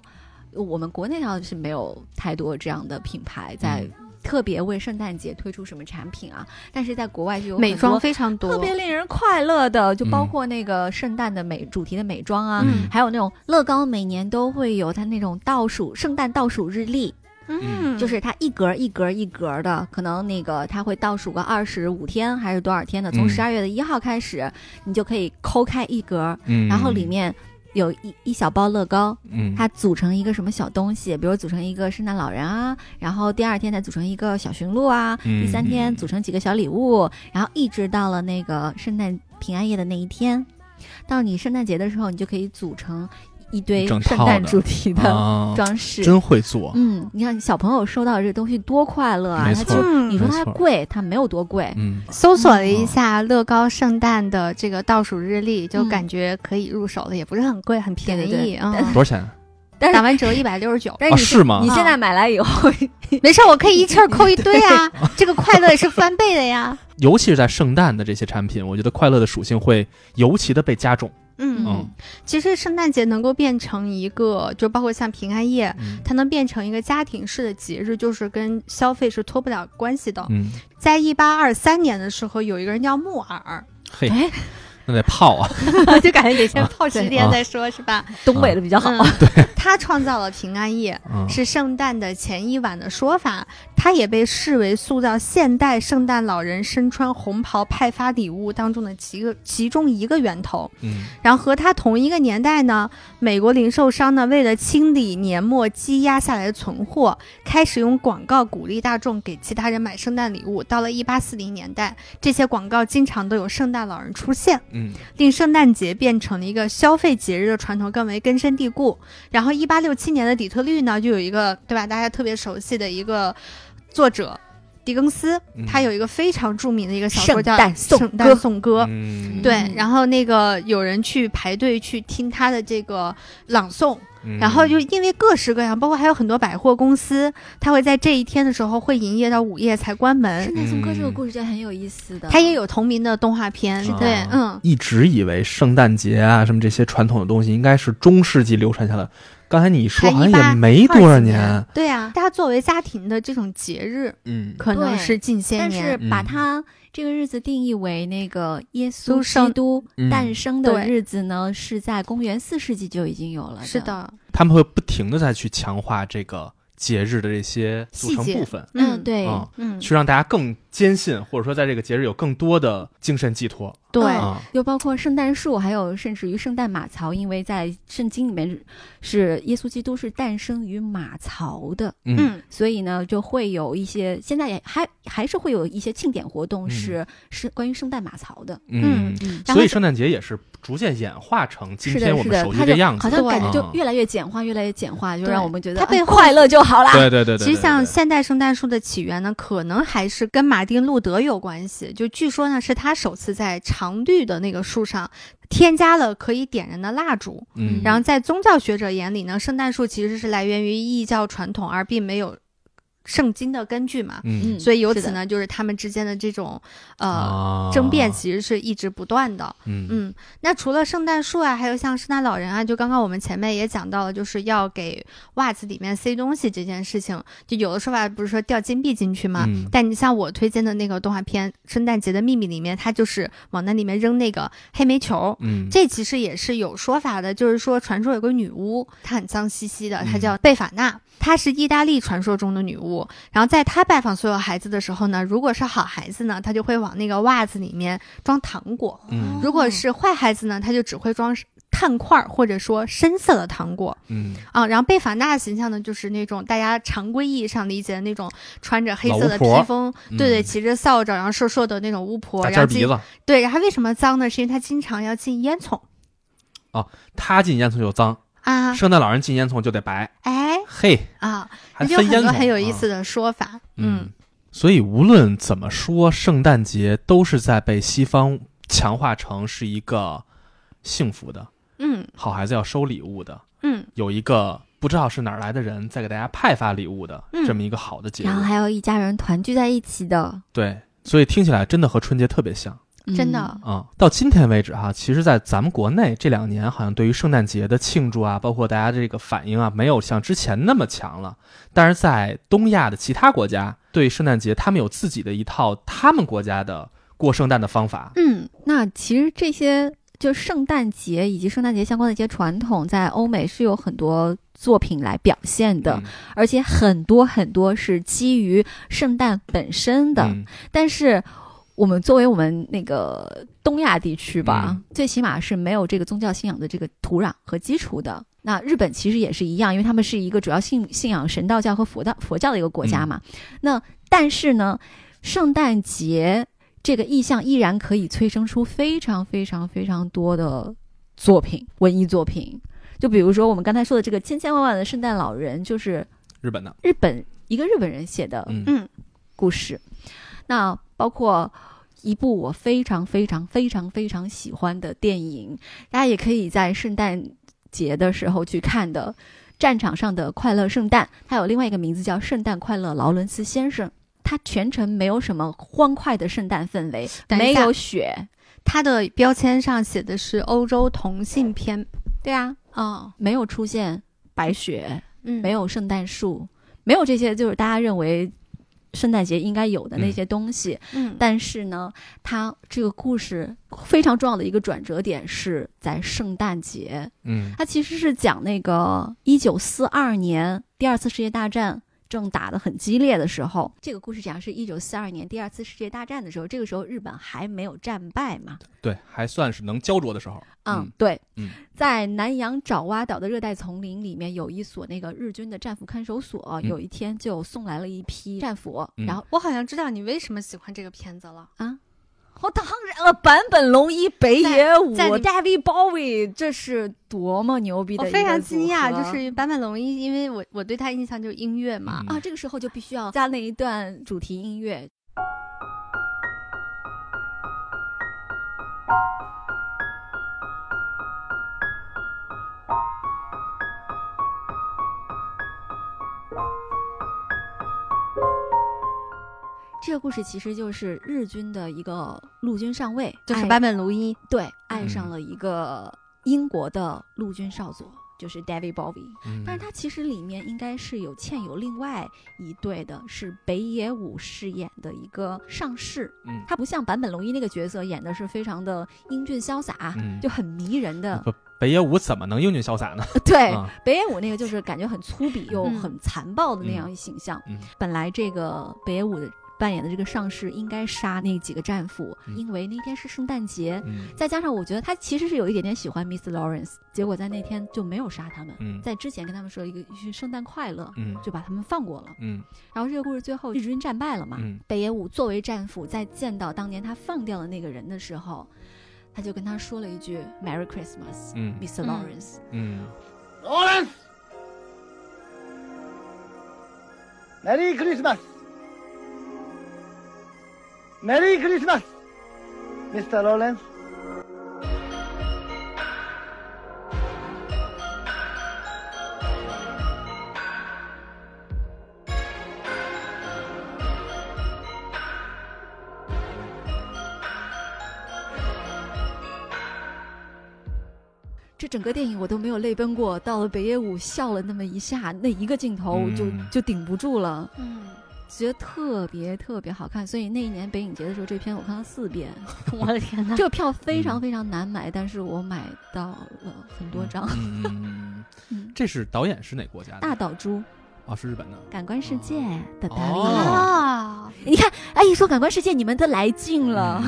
[SPEAKER 3] 我们国内上是没有太多这样的品牌在。特别为圣诞节推出什么产品啊？但是在国外就有
[SPEAKER 1] 美妆非常多，
[SPEAKER 3] 特别令人快乐的，就包括那个圣诞的美主题的美妆啊，还有那种乐高每年都会有它那种倒数圣诞倒数日历，
[SPEAKER 1] 嗯，
[SPEAKER 3] 就是它一格一格一格的，可能那个它会倒数个二十五天还是多少天的，从十二月的一号开始，你就可以抠开一格，然后里面。有一一小包乐高，嗯，它组成一个什么小东西，比如组成一个圣诞老人啊，然后第二天再组成一个小驯鹿啊，第三天组成几个小礼物，然后一直到了那个圣诞平安夜的那一天，到你圣诞节的时候，你就可以组成。一堆圣诞主题的 <laughs> 装饰，
[SPEAKER 2] 真会做。
[SPEAKER 3] 嗯，你看小朋友收到这东西多快乐啊！他就你说它贵，它没有多贵。
[SPEAKER 2] 嗯，
[SPEAKER 1] 搜索了一下乐高圣诞的这个倒数日历，就感觉可以入手了，也不是很贵，很便宜啊。
[SPEAKER 2] 多少钱？
[SPEAKER 1] 打完折一百六十九。
[SPEAKER 3] 但
[SPEAKER 2] 是吗？
[SPEAKER 3] 你现在买来以后，
[SPEAKER 1] 没事，我可以一气儿 <laughs> 扣一堆啊！<laughs> 这个快乐也是翻倍的呀。
[SPEAKER 2] 尤其是在圣诞的这些产品，我觉得快乐的属性会尤其的被加重。
[SPEAKER 1] 嗯，其实圣诞节能够变成一个，就包括像平安夜，它能变成一个家庭式的节日，就是跟消费是脱不了关系的。
[SPEAKER 2] 嗯，
[SPEAKER 1] 在一八二三年的时候，有一个人叫木耳，
[SPEAKER 2] 嘿。那得泡啊，<laughs>
[SPEAKER 1] 就感觉得先泡十天再说，是吧？
[SPEAKER 3] 东北的比较好。
[SPEAKER 2] 对，<laughs>
[SPEAKER 1] 他创造了平安夜，是圣诞的前一晚的说法。他也被视为塑造现代圣诞老人身穿红袍派发礼物当中的其个其中一个源头。
[SPEAKER 2] 嗯，
[SPEAKER 1] 然后和他同一个年代呢，美国零售商呢为了清理年末积压下来的存货，开始用广告鼓励大众给其他人买圣诞礼物。到了一八四零年代，这些广告经常都有圣诞老人出现。
[SPEAKER 2] 嗯，
[SPEAKER 1] 令圣诞节变成了一个消费节日的传统更为根深蒂固。然后，一八六七年的底特律呢，就有一个对吧？大家特别熟悉的一个作者狄更斯，他有一个非常著名的一个小说叫《圣诞颂歌》。对，然后那个有人去排队去听他的这个朗诵。然后就因为各式各样，包括还有很多百货公司，它会在这一天的时候会营业到午夜才关门。
[SPEAKER 3] 圣诞颂歌这个故事就很有意思的，
[SPEAKER 1] 它也有同名的动画片。对，嗯，
[SPEAKER 2] 一直以为圣诞节啊什么这些传统的东西应该是中世纪流传下来。刚才你说好像也没多少年。
[SPEAKER 1] 对呀，它作为家庭的这种节日，
[SPEAKER 2] 嗯，
[SPEAKER 1] 可能是近些年，
[SPEAKER 3] 但是把它。这个日子定义为那个耶稣基督诞生的日子呢，是在公元四世纪就已经有了。
[SPEAKER 1] 是的，
[SPEAKER 2] 他们会不停的再去强化这个节日的这些组成部分。
[SPEAKER 3] 嗯，对，
[SPEAKER 1] 嗯，
[SPEAKER 2] 去让大家更坚信，或者说在这个节日有更多的精神寄托。
[SPEAKER 1] 对，
[SPEAKER 3] 又包括圣诞树，还有甚至于圣诞马槽，因为在圣经里面是耶稣基督是诞生于马槽的，
[SPEAKER 2] 嗯，
[SPEAKER 3] 所以呢就会有一些现在也还还是会有一些庆典活动是是关于圣诞马槽的，
[SPEAKER 2] 嗯，所以圣诞节也是逐渐演化成今天我们熟悉的样子，
[SPEAKER 3] 好像感觉就越来越简化，越来越简化，就让我们觉得
[SPEAKER 1] 它被
[SPEAKER 3] 快乐就好了。
[SPEAKER 2] 对对对对。
[SPEAKER 1] 其实像现代圣诞树的起源呢，可能还是跟马丁路德有关系，就据说呢是他首次在常绿的那个树上添加了可以点燃的蜡烛，
[SPEAKER 2] 嗯，
[SPEAKER 1] 然后在宗教学者眼里呢，圣诞树其实是来源于异教传统，而并没有。圣经的根据嘛，
[SPEAKER 2] 嗯，
[SPEAKER 1] 所以由此呢，就是他们之间的这种呃争辩，其实是一直不断的。
[SPEAKER 2] 嗯
[SPEAKER 1] 嗯，那除了圣诞树啊，还有像圣诞老人啊，就刚刚我们前面也讲到了，就是要给袜子里面塞东西这件事情，就有的说法不是说掉金币进去吗？但你像我推荐的那个动画片《圣诞节的秘密》里面，它就是往那里面扔那个黑煤球。
[SPEAKER 2] 嗯，
[SPEAKER 1] 这其实也是有说法的，就是说传说有个女巫，她很脏兮兮的，她叫贝法纳。她是意大利传说中的女巫，然后在她拜访所有孩子的时候呢，如果是好孩子呢，她就会往那个袜子里面装糖果；如果是坏孩子呢，她就只会装碳块或者说深色的糖果。
[SPEAKER 2] 嗯
[SPEAKER 1] 啊，然后贝法纳的形象呢，就是那种大家常规意义上理解的那种穿着黑色的披风，对对，骑着扫帚，然后瘦瘦的那种巫婆。然后。对，然后为什么脏呢？是因为她经常要进烟囱。
[SPEAKER 2] 哦，她进烟囱就脏
[SPEAKER 1] 啊！
[SPEAKER 2] 圣诞老人进烟囱就得白。
[SPEAKER 1] 哎。
[SPEAKER 2] 嘿
[SPEAKER 1] 啊，
[SPEAKER 2] 还
[SPEAKER 1] 有很多很有意思的说法。
[SPEAKER 2] 嗯，所以无论怎么说，圣诞节都是在被西方强化成是一个幸福的，
[SPEAKER 1] 嗯，
[SPEAKER 2] 好孩子要收礼物的，
[SPEAKER 1] 嗯，
[SPEAKER 2] 有一个不知道是哪儿来的人在给大家派发礼物的这么一个好的节日，
[SPEAKER 3] 然后还有一家人团聚在一起的，
[SPEAKER 2] 对，所以听起来真的和春节特别像。
[SPEAKER 1] 真的
[SPEAKER 2] 啊，到今天为止哈，其实，在咱们国内这两年，好像对于圣诞节的庆祝啊，包括大家这个反应啊，没有像之前那么强了。但是在东亚的其他国家，对圣诞节他们有自己的一套他们国家的过圣诞的方法。
[SPEAKER 3] 嗯，那其实这些就圣诞节以及圣诞节相关的一些传统，在欧美是有很多作品来表现的，而且很多很多是基于圣诞本身的，但是。我们作为我们那个东亚地区吧，最起码是没有这个宗教信仰的这个土壤和基础的。那日本其实也是一样，因为他们是一个主要信信仰神道教和佛道佛教的一个国家嘛。那但是呢，圣诞节这个意象依然可以催生出非常非常非常多的作品，文艺作品。就比如说我们刚才说的这个千千万万的圣诞老人，就是
[SPEAKER 2] 日本的
[SPEAKER 3] 日本一个日本人写的
[SPEAKER 1] 嗯
[SPEAKER 3] 故事。那包括一部我非常非常非常非常喜欢的电影，大家也可以在圣诞节的时候去看的，《战场上的快乐圣诞》。它有另外一个名字叫《圣诞快乐，劳伦斯先生》。它全程没有什么欢快的圣诞氛围，没有雪。
[SPEAKER 1] 它的标签上写的是欧洲同性片。
[SPEAKER 3] 对啊，
[SPEAKER 1] 哦，
[SPEAKER 3] 没有出现白雪，
[SPEAKER 1] 嗯，
[SPEAKER 3] 没有圣诞树，没有这些，就是大家认为。圣诞节应该有的那些东西，
[SPEAKER 1] 嗯，
[SPEAKER 3] 但是呢，它这个故事非常重要的一个转折点是在圣诞节，
[SPEAKER 2] 嗯，
[SPEAKER 3] 它其实是讲那个一九四二年第二次世界大战。正打得很激烈的时候，这个故事讲是一九四二年第二次世界大战的时候，这个时候日本还没有战败嘛？
[SPEAKER 2] 对，还算是能焦灼的时候。
[SPEAKER 3] 嗯，对。
[SPEAKER 2] 嗯，
[SPEAKER 3] 在南洋爪哇岛的热带丛林里面，有一所那个日军的战俘看守所，有一天就送来了一批战俘。然后
[SPEAKER 1] 我好像知道你为什么喜欢这个片子了
[SPEAKER 3] 啊。我当然了，坂本龙一、北野武、David Bowie，这是多么牛逼的！
[SPEAKER 1] 我非常惊讶，就是坂本龙一，因为我我对他印象就是音乐嘛，
[SPEAKER 3] 啊，这个时候就必须要加那一段主题音乐。这个故事其实就是日军的一个陆军上尉，
[SPEAKER 1] 就是坂本龙一，
[SPEAKER 3] 对，爱上了一个英国的陆军少佐，就是 David Bowie。但是他其实里面应该是有嵌有另外一对的，是北野武饰演的一个上士。
[SPEAKER 2] 嗯，
[SPEAKER 3] 他不像坂本龙一那个角色演的是非常的英俊潇洒，就很迷人的。
[SPEAKER 2] 北野武怎么能英俊潇洒呢？<laughs>
[SPEAKER 3] 对，北野武那个就是感觉很粗鄙又很残暴的那样一形象。本来这个北野武的。扮演的这个上士应该杀那几个战俘，因为那天是圣诞节，再加上我觉得他其实是有一点点喜欢 Miss Lawrence，结果在那天就没有杀他们，在之前跟他们说一个一句圣诞快乐，就把他们放过了。
[SPEAKER 2] 嗯，
[SPEAKER 3] 然后这个故事最后日军战败了嘛？北野武作为战俘，在见到当年他放掉的那个人的时候，他就跟他说了一句 Merry Christmas，Miss Lawrence。
[SPEAKER 2] 嗯
[SPEAKER 4] ，Lawrence，Merry Christmas。Merry Christmas, Mr. Lawrence。
[SPEAKER 3] 这整个电影我都没有泪奔过，到了北野武笑了那么一下，那一个镜头就就顶不住了。
[SPEAKER 1] 嗯。
[SPEAKER 3] 觉得特别特别好看，所以那一年北影节的时候，这片我看了四遍。<laughs>
[SPEAKER 1] 我的天哪！
[SPEAKER 3] 这个票非常非常难买，但是我买到了很多张。<laughs>
[SPEAKER 2] 嗯，这是导演是哪国家的？
[SPEAKER 3] 大岛渚。
[SPEAKER 2] 哦，是日本的。
[SPEAKER 3] 感官世界的导
[SPEAKER 2] 演
[SPEAKER 3] 啊！你看，哎，一说感官世界，你们都来劲了。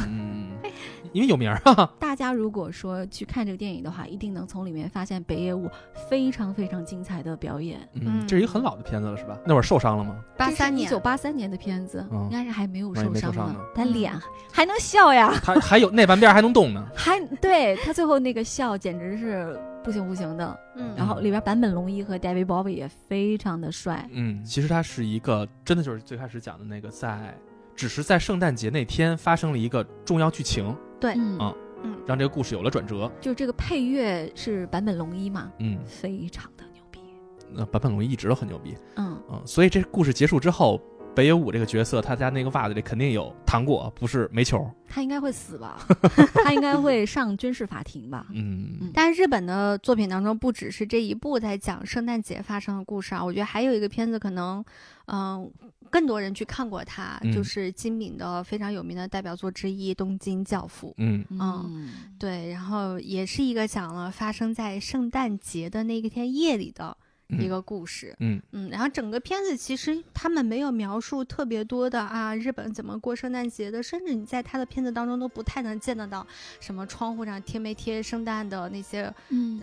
[SPEAKER 2] 因为有名儿啊！<laughs>
[SPEAKER 3] 大家如果说去看这个电影的话，一定能从里面发现北野武非常非常精彩的表演。
[SPEAKER 2] 嗯，这是一个很老的片子了，是吧？那会儿受伤了吗？
[SPEAKER 1] 八三年，
[SPEAKER 3] 一九八三年的片子，应该是还没有受
[SPEAKER 2] 伤
[SPEAKER 3] 呢。他脸还能笑呀？
[SPEAKER 2] 他 <laughs> 还有那半边还能动呢？<laughs>
[SPEAKER 3] 还对他最后那个笑简直是不行不行的。
[SPEAKER 1] 嗯，
[SPEAKER 3] 然后里边坂本龙一和 David Bowie 也非常的帅。
[SPEAKER 2] 嗯，其实他是一个真的就是最开始讲的那个，在只是在圣诞节那天发生了一个重要剧情。
[SPEAKER 1] 对，
[SPEAKER 2] 嗯。嗯，让这个故事有了转折。
[SPEAKER 3] 就这个配乐是坂本龙一嘛，嗯，非常的牛逼。
[SPEAKER 2] 那坂本龙一一直都很牛逼，嗯嗯，所以这故事结束之后。北野武这个角色，他家那个袜子里肯定有糖果，不是煤球。
[SPEAKER 3] 他应该会死吧？<laughs> 他应该会上军事法庭吧？
[SPEAKER 1] 嗯。但是日本的作品当中，不只是这一部在讲圣诞节发生的故事啊，我觉得还有一个片子可能，嗯，更多人去看过它，就是金敏的非常有名的代表作之一《东京教父》。嗯嗯，对，然后也是一个讲了发生在圣诞节的那一天夜里的。一个故事，嗯嗯，然后整个片子其实他们没有描述特别多的啊，日本怎么过圣诞节的，甚至你在他的片子当中都不太能见得到什么窗户上贴没贴圣诞的那些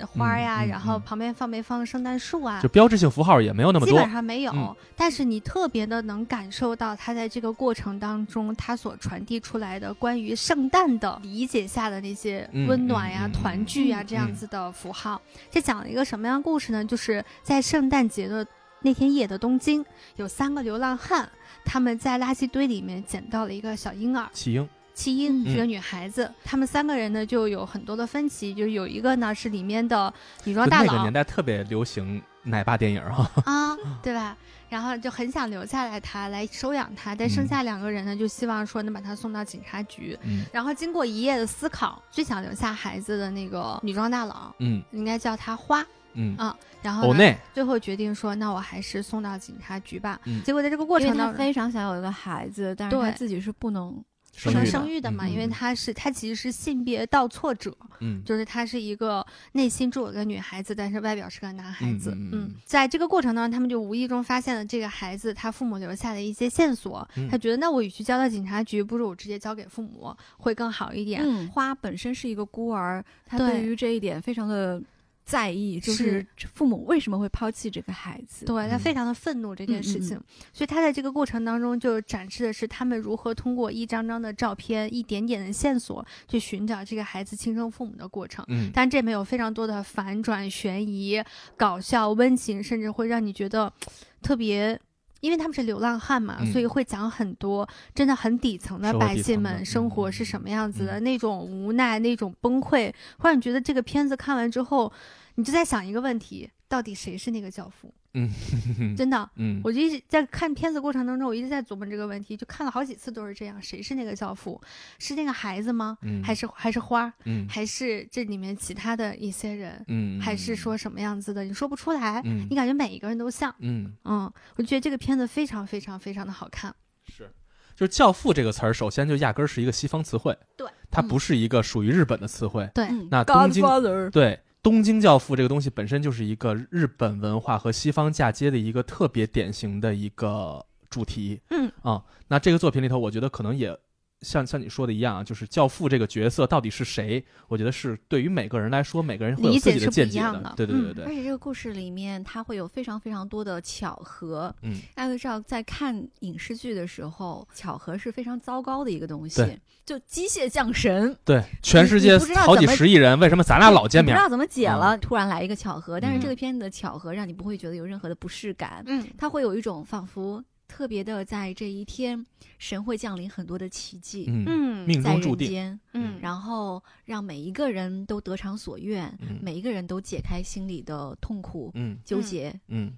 [SPEAKER 1] 花呀，然后旁边放没放圣诞树啊，
[SPEAKER 2] 就标志性符号也没有那么多，
[SPEAKER 1] 基本上没有。但是你特别的能感受到他在这个过程当中他所传递出来的关于圣诞的理解下的那些温暖呀、团聚呀这样子的符号。这讲了一个什么样的故事呢？就是在圣诞节的那天夜的东京，有三个流浪汉，他们在垃圾堆里面捡到了一个小婴儿
[SPEAKER 2] 弃婴。
[SPEAKER 1] 弃婴是个女孩子，他们三个人呢就有很多的分歧，就有一个呢是里面的女装大佬。
[SPEAKER 2] 那个年代特别流行奶爸电影啊，<laughs>
[SPEAKER 1] 啊，对吧？然后就很想留下来他来收养他，但剩下两个人呢就希望说能把他送到警察局。然后经过一夜的思考，最想留下孩子的那个女装大佬，嗯，应该叫他花。嗯。啊，然后最后决定说，那我还是送到警察局吧。结果在这个过程当中，
[SPEAKER 3] 非常想有一个孩子，但是他自己是不能
[SPEAKER 1] 不能生育的嘛，因为他是他其实是性别倒错者，嗯，就是他是一个内心住有个女孩子，但是外表是个男孩子。嗯，在这个过程当中，他们就无意中发现了这个孩子他父母留下的一些线索，他觉得那我与其交到警察局，不如我直接交给父母会更好一点。
[SPEAKER 3] 花本身是一个孤儿，他对。于这一点非常的。在意就是父母为什么会抛弃这个孩子？
[SPEAKER 1] 对他非常的愤怒这件事情，所以他在这个过程当中就展示的是他们如何通过一张张的照片、一点点的线索去寻找这个孩子亲生父母的过程。嗯，但这里面有非常多的反转、悬疑、搞笑、温情，甚至会让你觉得特别，因为他们是流浪汉嘛，所以会讲很多真的很底层的百姓们生活是什么样子的那种无奈、那种崩溃，会让你觉得这个片子看完之后。你就在想一个问题，到底谁是那个教父？嗯，<laughs> 真的，<laughs> 嗯，我就一直在看片子过程当中，我一直在琢磨这个问题，就看了好几次都是这样，谁是那个教父？是那个孩子吗？嗯，还是还是花？嗯，还是这里面其他的一些人？嗯，还是说什么样子的？你说不出来。嗯，你感觉每一个人都像。嗯嗯，我觉得这个片子非常非常非常的好看。
[SPEAKER 2] 是，就是教父这个词儿，首先就压根儿是一个西方词汇。
[SPEAKER 1] 对，
[SPEAKER 2] 它不是一个属于日本的词汇。
[SPEAKER 1] 对，
[SPEAKER 2] 那东京对。东京教父这个东西本身就是一个日本文化和西方嫁接的一个特别典型的一个主题。嗯啊，那这个作品里头，我觉得可能也。像像你说的一样，就是教父这个角色到底是谁？我觉得是对于每个人来说，每个人会有自己的见解的。对对对对。
[SPEAKER 3] 而且这个故事里面，它会有非常非常多的巧合。嗯，大家都知道，在看影视剧的时候，巧合是非常糟糕的一个东西。就机械降神。
[SPEAKER 2] 对，全世界好几十亿人，为什么咱俩老见面？
[SPEAKER 3] 不知道怎么解了，突然来一个巧合。但是这个片子的巧合让你不会觉得有任何的不适感。嗯，它会有一种仿佛。特别的，在这一天，神会降临很多的奇迹，
[SPEAKER 2] 嗯，命中注
[SPEAKER 3] 定，嗯，然后让每一个人都得偿所愿，每一个人都解开心里的痛苦、嗯，纠结，
[SPEAKER 2] 嗯。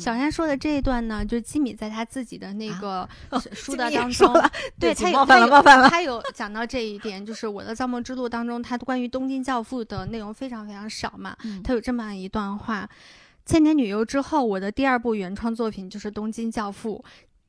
[SPEAKER 1] 小山说的这一段呢，就是基米在他自己的那个 <laughs> 书的当中，对他
[SPEAKER 3] 冒犯了，冒犯了，
[SPEAKER 1] 他有讲到这一点，就是我的造梦之路当中，他关于东京教父的内容非常非常少嘛，他有这么一段话。千年女优之后，我的第二部原创作品就是《东京教父》。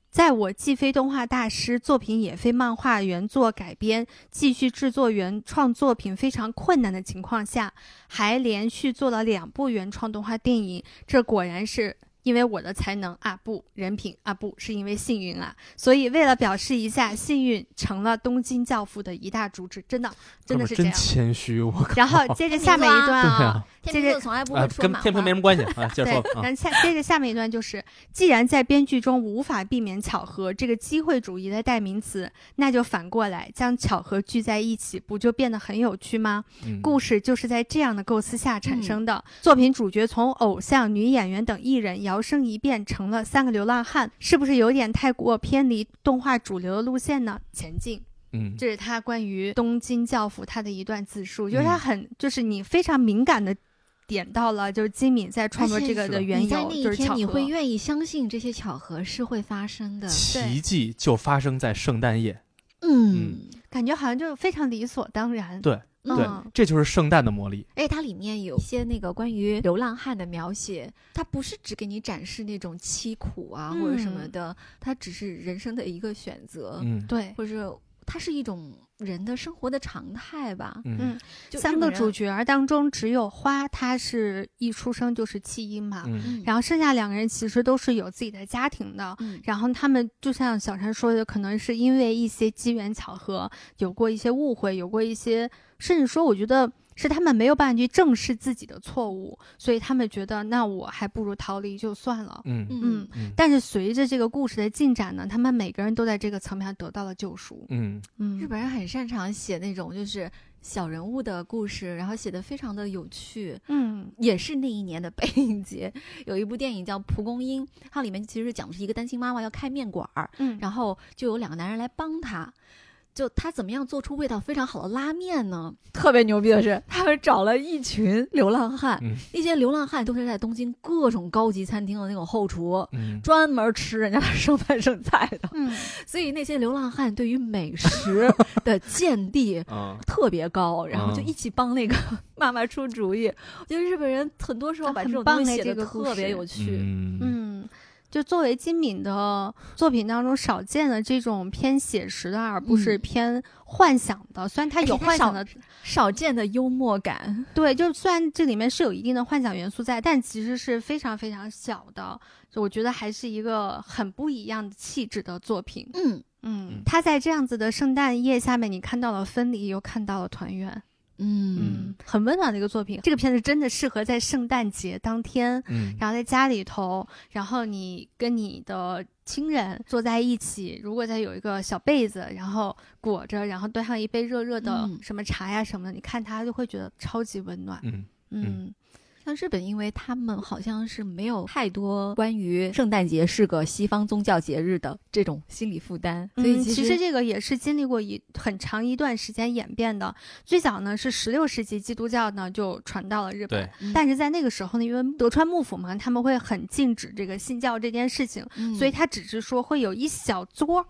[SPEAKER 1] 在我既非动画大师，作品也非漫画原作改编，继续制作原创作品非常困难的情况下，还连续做了两部原创动画电影，这果然是。因为我的才能啊不人品啊不是因为幸运啊，所以为了表示一下幸运成了东京教父的一大主旨，真的真的是这样。
[SPEAKER 2] 真谦虚我。
[SPEAKER 1] 然后接着下面一段啊，接着
[SPEAKER 3] 从来不会说
[SPEAKER 2] 跟天平没什么关系啊，接着说。
[SPEAKER 1] 然后下接着下面一段就是，既然在编剧中无法避免巧合这个机会主义的代名词，那就反过来将巧合聚在一起，不就变得很有趣吗？故事就是在这样的构思下产生的。作品主角从偶像、女演员等艺人摇身一变成了三个流浪汉，是不是有点太过偏离动画主流的路线呢？前进，
[SPEAKER 2] 嗯，
[SPEAKER 1] 这是他关于东京教父他的一段自述，就是他很就是你非常敏感的点到了，就是金敏在创作这个的缘由，就是巧合。
[SPEAKER 3] 你会愿意相信这些巧合是会发生的？
[SPEAKER 2] 奇迹就发生在圣诞夜。
[SPEAKER 3] 嗯，
[SPEAKER 1] 感觉好像就是非常理所当然。
[SPEAKER 2] 对对，这就是圣诞的魔力。
[SPEAKER 3] 哎，它里面有一些那个关于流浪汉的描写，它不是只给你展示那种凄苦啊或者什么的，它只是人生的一个选择。
[SPEAKER 2] 嗯，
[SPEAKER 1] 对，
[SPEAKER 3] 或者它是一种人的生活的常态吧。
[SPEAKER 1] 嗯，三个主角当中只有花，他是一出生就是弃婴嘛。
[SPEAKER 2] 嗯，
[SPEAKER 1] 然后剩下两个人其实都是有自己的家庭的。
[SPEAKER 3] 嗯，
[SPEAKER 1] 然后他们就像小陈说的，可能是因为一些机缘巧合，有过一些误会，有过一些。甚至说，我觉得是他们没有办法去正视自己的错误，所以他们觉得那我还不如逃离就算了。
[SPEAKER 2] 嗯
[SPEAKER 1] 嗯。但是随着这个故事的进展呢，他们每个人都在这个层面上得到了救赎。
[SPEAKER 2] 嗯
[SPEAKER 1] 嗯。
[SPEAKER 3] 日本人很擅长写那种就是小人物的故事，然后写的非常的有趣。
[SPEAKER 1] 嗯，
[SPEAKER 3] 也是那一年的北影节，有一部电影叫《蒲公英》，它里面其实讲的是一个单亲妈妈要开面馆儿，
[SPEAKER 1] 嗯，
[SPEAKER 3] 然后就有两个男人来帮她。就他怎么样做出味道非常好的拉面呢？特别牛逼的是，他们找了一群流浪汉，那些流浪汉都是在东京各种高级餐厅的那种后厨，专门吃人家的剩饭剩菜的。
[SPEAKER 1] 嗯，
[SPEAKER 3] 所以那些流浪汉对于美食 <laughs> 的见地特别高，然后就一起帮那个妈妈出主意。我觉得日本人很多时候把这种东西写的特别有趣。
[SPEAKER 1] 嗯。就作为金敏的作品当中少见的这种偏写实的，而不是偏幻想的。虽然它有幻想的，
[SPEAKER 3] 少见的幽默感。
[SPEAKER 1] 对，就虽然这里面是有一定的幻想元素在，但其实是非常非常小的。就我觉得还是一个很不一样的气质的作品。
[SPEAKER 3] 嗯
[SPEAKER 1] 嗯，他在这样子的圣诞夜下面，你看到了分离，又看到了团圆。
[SPEAKER 3] 嗯，
[SPEAKER 1] 很温暖的一个作品。这个片子真的适合在圣诞节当天，
[SPEAKER 2] 嗯，
[SPEAKER 1] 然后在家里头，然后你跟你的亲人坐在一起，如果再有一个小被子，然后裹着，然后端上一杯热热的什么茶呀什么的，你看它就会觉得超级温暖。
[SPEAKER 2] 嗯
[SPEAKER 1] 嗯。
[SPEAKER 3] 像日本，因为他们好像是没有太多关于圣诞节是个西方宗教节日的这种心理负担，所以
[SPEAKER 1] 其实这个也是经历过一很长一段时间演变的。最早呢是十六世纪基督教呢就传到了日本，但是在那个时候呢，因为德川幕府嘛，他们会很禁止这个信教这件事情，所以他只是说会有一小撮。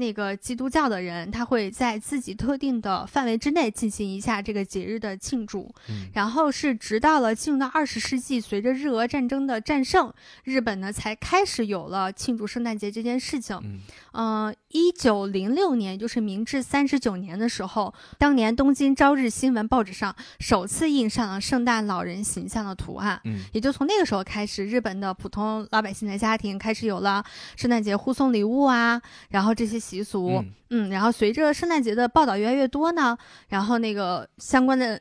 [SPEAKER 1] 那个基督教的人，他会在自己特定的范围之内进行一下这个节日的庆祝，然后是直到了进入到二十世纪，随着日俄战争的战胜，日本呢才开始有了庆祝圣诞节这件事情。嗯，一九零六年，就是明治三十九年的时候，当年东京朝日新闻报纸上首次印上了圣诞老人形象的图案。
[SPEAKER 2] 嗯，
[SPEAKER 1] 也就从那个时候开始，日本的普通老百姓的家庭开始有了圣诞节互送礼物啊，然后这些习俗。嗯，然后随着圣诞节的报道越来越多呢，然后那个相关的，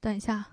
[SPEAKER 1] 等一下。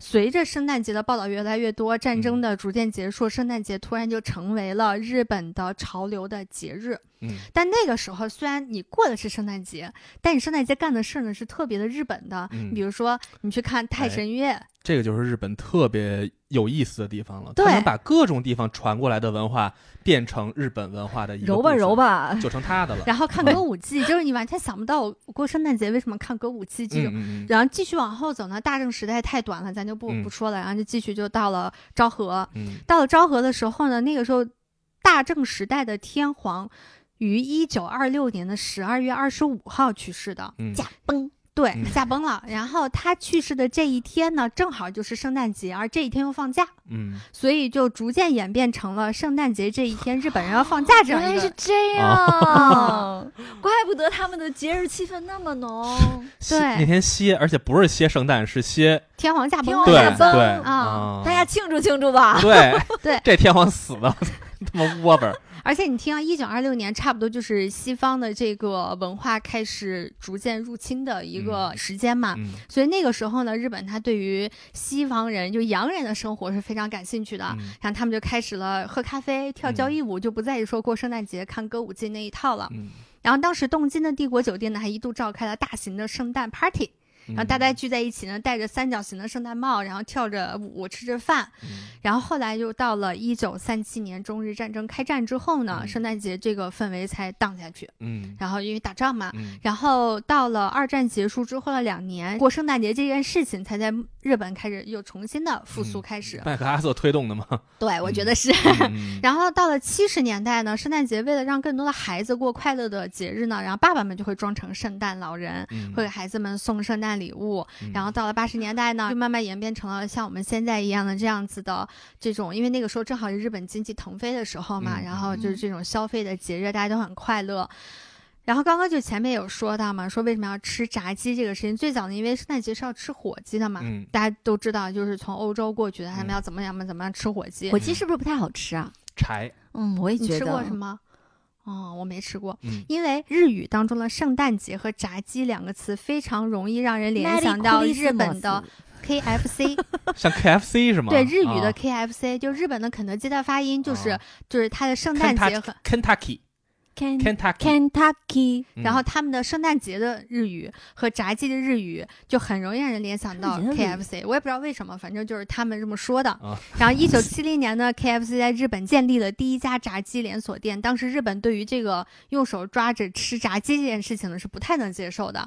[SPEAKER 1] 随着圣诞节的报道越来越多，战争的逐渐结束，圣诞节突然就成为了日本的潮流的节日。
[SPEAKER 2] 嗯，
[SPEAKER 1] 但那个时候虽然你过的是圣诞节，但你圣诞节干的事呢是特别的日本的。
[SPEAKER 2] 嗯，
[SPEAKER 1] 比如说你去看太神乐，
[SPEAKER 2] 这个就是日本特别有意思的地方了。他能把各种地方传过来的文化变成日本文化的一
[SPEAKER 3] 揉吧揉吧，
[SPEAKER 2] 就成他的了。
[SPEAKER 1] 然后看歌舞伎，就是你完全想不到我过圣诞节为什么看歌舞伎这种。然后继续往后走呢，大正时代太短了，咱就不不说了。然后就继续就到了昭和。
[SPEAKER 2] 嗯，
[SPEAKER 1] 到了昭和的时候呢，那个时候大正时代的天皇。于一九二六年的十二月二十五号去世的，
[SPEAKER 3] 驾崩，
[SPEAKER 1] 对，驾崩了。然后他去世的这一天呢，正好就是圣诞节，而这一天又放假，
[SPEAKER 2] 嗯，
[SPEAKER 1] 所以就逐渐演变成了圣诞节这一天日本人要放假。
[SPEAKER 3] 原来是这样，<laughs> 怪不得他们的节日气氛那么浓。
[SPEAKER 1] 对，
[SPEAKER 2] 那天歇，而且不是歇圣诞，是歇
[SPEAKER 1] 天皇驾崩。
[SPEAKER 3] 天皇驾崩
[SPEAKER 1] 啊！
[SPEAKER 3] 大家庆祝庆祝吧。
[SPEAKER 2] 对 <laughs>
[SPEAKER 1] 对，
[SPEAKER 2] 这天皇死了，<laughs> 他妈窝巴。
[SPEAKER 1] 而且你听啊，一九二六年差不多就是西方的这个文化开始逐渐入侵的一个时间嘛，所以那个时候呢，日本他对于西方人就洋人的生活是非常感兴趣的，然后他们就开始了喝咖啡、跳交谊舞，就不再是说过圣诞节看歌舞伎那一套了。然后当时东京的帝国酒店呢，还一度召开了大型的圣诞 party。然后大家聚在一起呢，戴着三角形的圣诞帽，然后跳着舞，吃着饭。然后后来又到了一九三七年中日战争开战之后呢，圣诞节这个氛围才荡下去。
[SPEAKER 2] 嗯，
[SPEAKER 1] 然后因为打仗嘛，然后到了二战结束之后的两年，过圣诞节这件事情才在日本开始又重新的复苏开始。
[SPEAKER 2] 麦克阿瑟推动的吗？<laughs>
[SPEAKER 1] 对，我觉得是。<laughs> 然后到了七十年代呢，圣诞节为了让更多的孩子过快乐的节日呢，然后爸爸们就会装成圣诞老人，会给孩子们送圣诞礼物。然后到了八十年代呢，就慢慢演变成了像我们现在一样的这样子的这种，因为那个时候正好是日本经济腾飞的时候嘛，然后就是这种消费的节日，大家都很快乐。然后刚刚就前面有说到嘛，说为什么要吃炸鸡这个事情，最早呢，因为圣诞节是要吃火鸡的嘛，大家都知道，就是从欧洲过去的，他们要怎么样嘛，怎么样吃火鸡？
[SPEAKER 3] 火鸡是不是不太好吃啊？
[SPEAKER 2] 柴。
[SPEAKER 3] 嗯，我也觉得。
[SPEAKER 1] 吃过什么？哦，我没吃过。嗯。因为日语当中的圣诞节和炸鸡两个词非常容易让人联想到日本的 KFC。<laughs>
[SPEAKER 2] 像 KFC 是吗？
[SPEAKER 1] 对，日语的 KFC 就日本的肯德基的发音就是就是它的圣诞节和
[SPEAKER 2] Kentucky。
[SPEAKER 1] Kentucky，然后他们的圣诞节的日语和炸鸡的日语就很容易让人联想到 KFC，我也不知道为什么，反正就是他们这么说的。然后一九七零年呢，KFC 在日本建立了第一家炸鸡连锁店。当时日本对于这个用手抓着吃炸鸡这件事情呢是不太能接受的。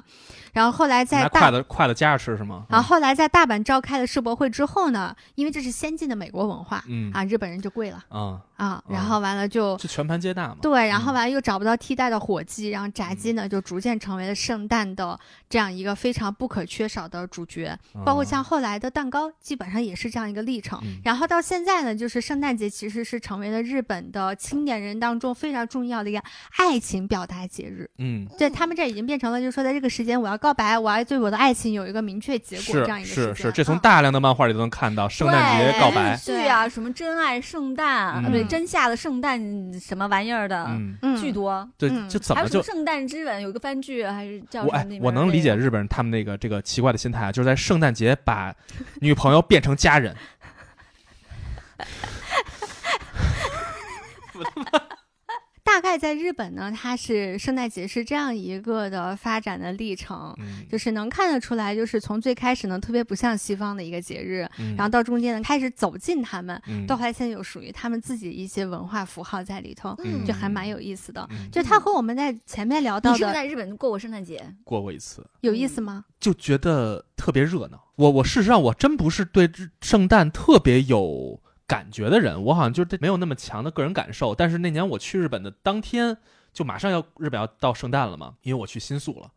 [SPEAKER 1] 然后后来在大
[SPEAKER 2] 筷子筷子夹着吃是吗？
[SPEAKER 1] 然后后来在大阪召开了世博会之后呢，因为这是先进的美国文化，嗯啊，日本人就跪了啊啊，然后完了就
[SPEAKER 2] 就全盘接纳嘛。
[SPEAKER 1] 对，然后完了又。找不到替代的火鸡，然后炸鸡呢就逐渐成为了圣诞的这样一个非常不可缺少的主角。包括像后来的蛋糕，基本上也是这样一个历程。然后到现在呢，就是圣诞节其实是成为了日本的青年人当中非常重要的一个爱情表达节日。
[SPEAKER 2] 嗯，
[SPEAKER 1] 对他们这已经变成了，就是说在这个时间我要告白，我要对我的爱情有一个明确结果这样一个
[SPEAKER 2] 是是是，这。从大量的漫画里都能看到圣诞节告白
[SPEAKER 3] 剧啊，什么真爱圣诞，对真下的圣诞什么玩意儿的，剧。多
[SPEAKER 2] 对，就怎么就
[SPEAKER 3] 圣诞之吻有个番剧还是叫
[SPEAKER 2] 我哎，我能理解日本人他们那个这个奇怪的心态啊，就是在圣诞节把女朋友变成家人。<laughs>
[SPEAKER 1] 大概在日本呢，它是圣诞节是这样一个的发展的历程，就是能看得出来，就是从最开始呢特别不像西方的一个节日，然后到中间呢开始走进他们，到后来现在有属于他们自己一些文化符号在里头，就还蛮有意思的。就他和我们在前面聊到的，
[SPEAKER 3] 你是在日本过过圣诞节？
[SPEAKER 2] 过过一次，
[SPEAKER 1] 有意思吗？
[SPEAKER 2] 就觉得特别热闹。我我事实上我真不是对圣诞特别有。感觉的人，我好像就是没有那么强的个人感受。但是那年我去日本的当天，就马上要日本要到圣诞了嘛，因为我去新宿了。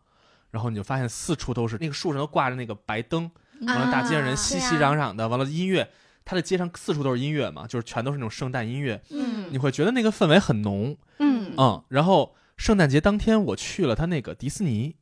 [SPEAKER 2] 然后你就发现四处都是那个树上都挂着那个白灯，完了大街上人熙熙攘攘的，完了音乐，它的街上四处都是音乐嘛，就是全都是那种圣诞音乐。嗯，你会觉得那个氛围很浓。嗯嗯，然后圣诞节当天我去了他那个迪士尼。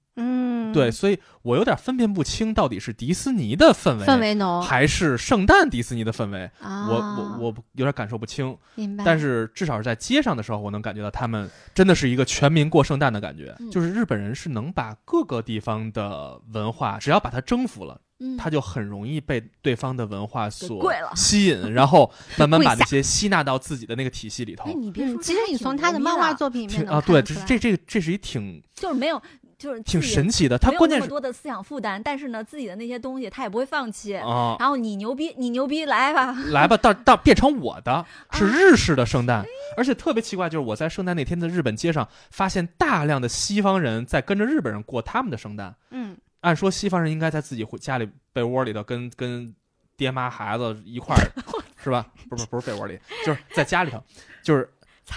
[SPEAKER 1] 嗯，
[SPEAKER 2] 对，所以我有点分辨不清到底是迪士尼的氛围
[SPEAKER 1] 氛围浓，
[SPEAKER 2] 还是圣诞迪士尼的氛围。我我我有点感受不清。
[SPEAKER 1] 明白。
[SPEAKER 2] 但是至少是在街上的时候，我能感觉到他们真的是一个全民过圣诞的感觉。就是日本人是能把各个地方的文化，只要把它征服了，他就很容易被对方的文化所吸引，然后 <laughs> 慢慢把那些吸纳到自己的那个体系里头。
[SPEAKER 3] 哎，你别说，
[SPEAKER 1] 其实你从他的漫画作品里面
[SPEAKER 2] 啊，对，这这这这是一挺
[SPEAKER 3] 就是没有。就是
[SPEAKER 2] 挺神奇的，他关键
[SPEAKER 3] 是多的思想负担，但是呢，自己的那些东西他也不会放弃。然后你牛逼，你牛逼，来吧，
[SPEAKER 2] 来吧，到到变成我的，是日式的圣诞，而且特别奇怪，就是我在圣诞那天的日本街上，发现大量的西方人在跟着日本人过他们的圣诞。
[SPEAKER 1] 嗯，
[SPEAKER 2] 按说西方人应该在自己家里被窝里头跟跟爹妈孩子一块儿，<laughs> 是吧？不是不是被窝里，就是在家里头，就是。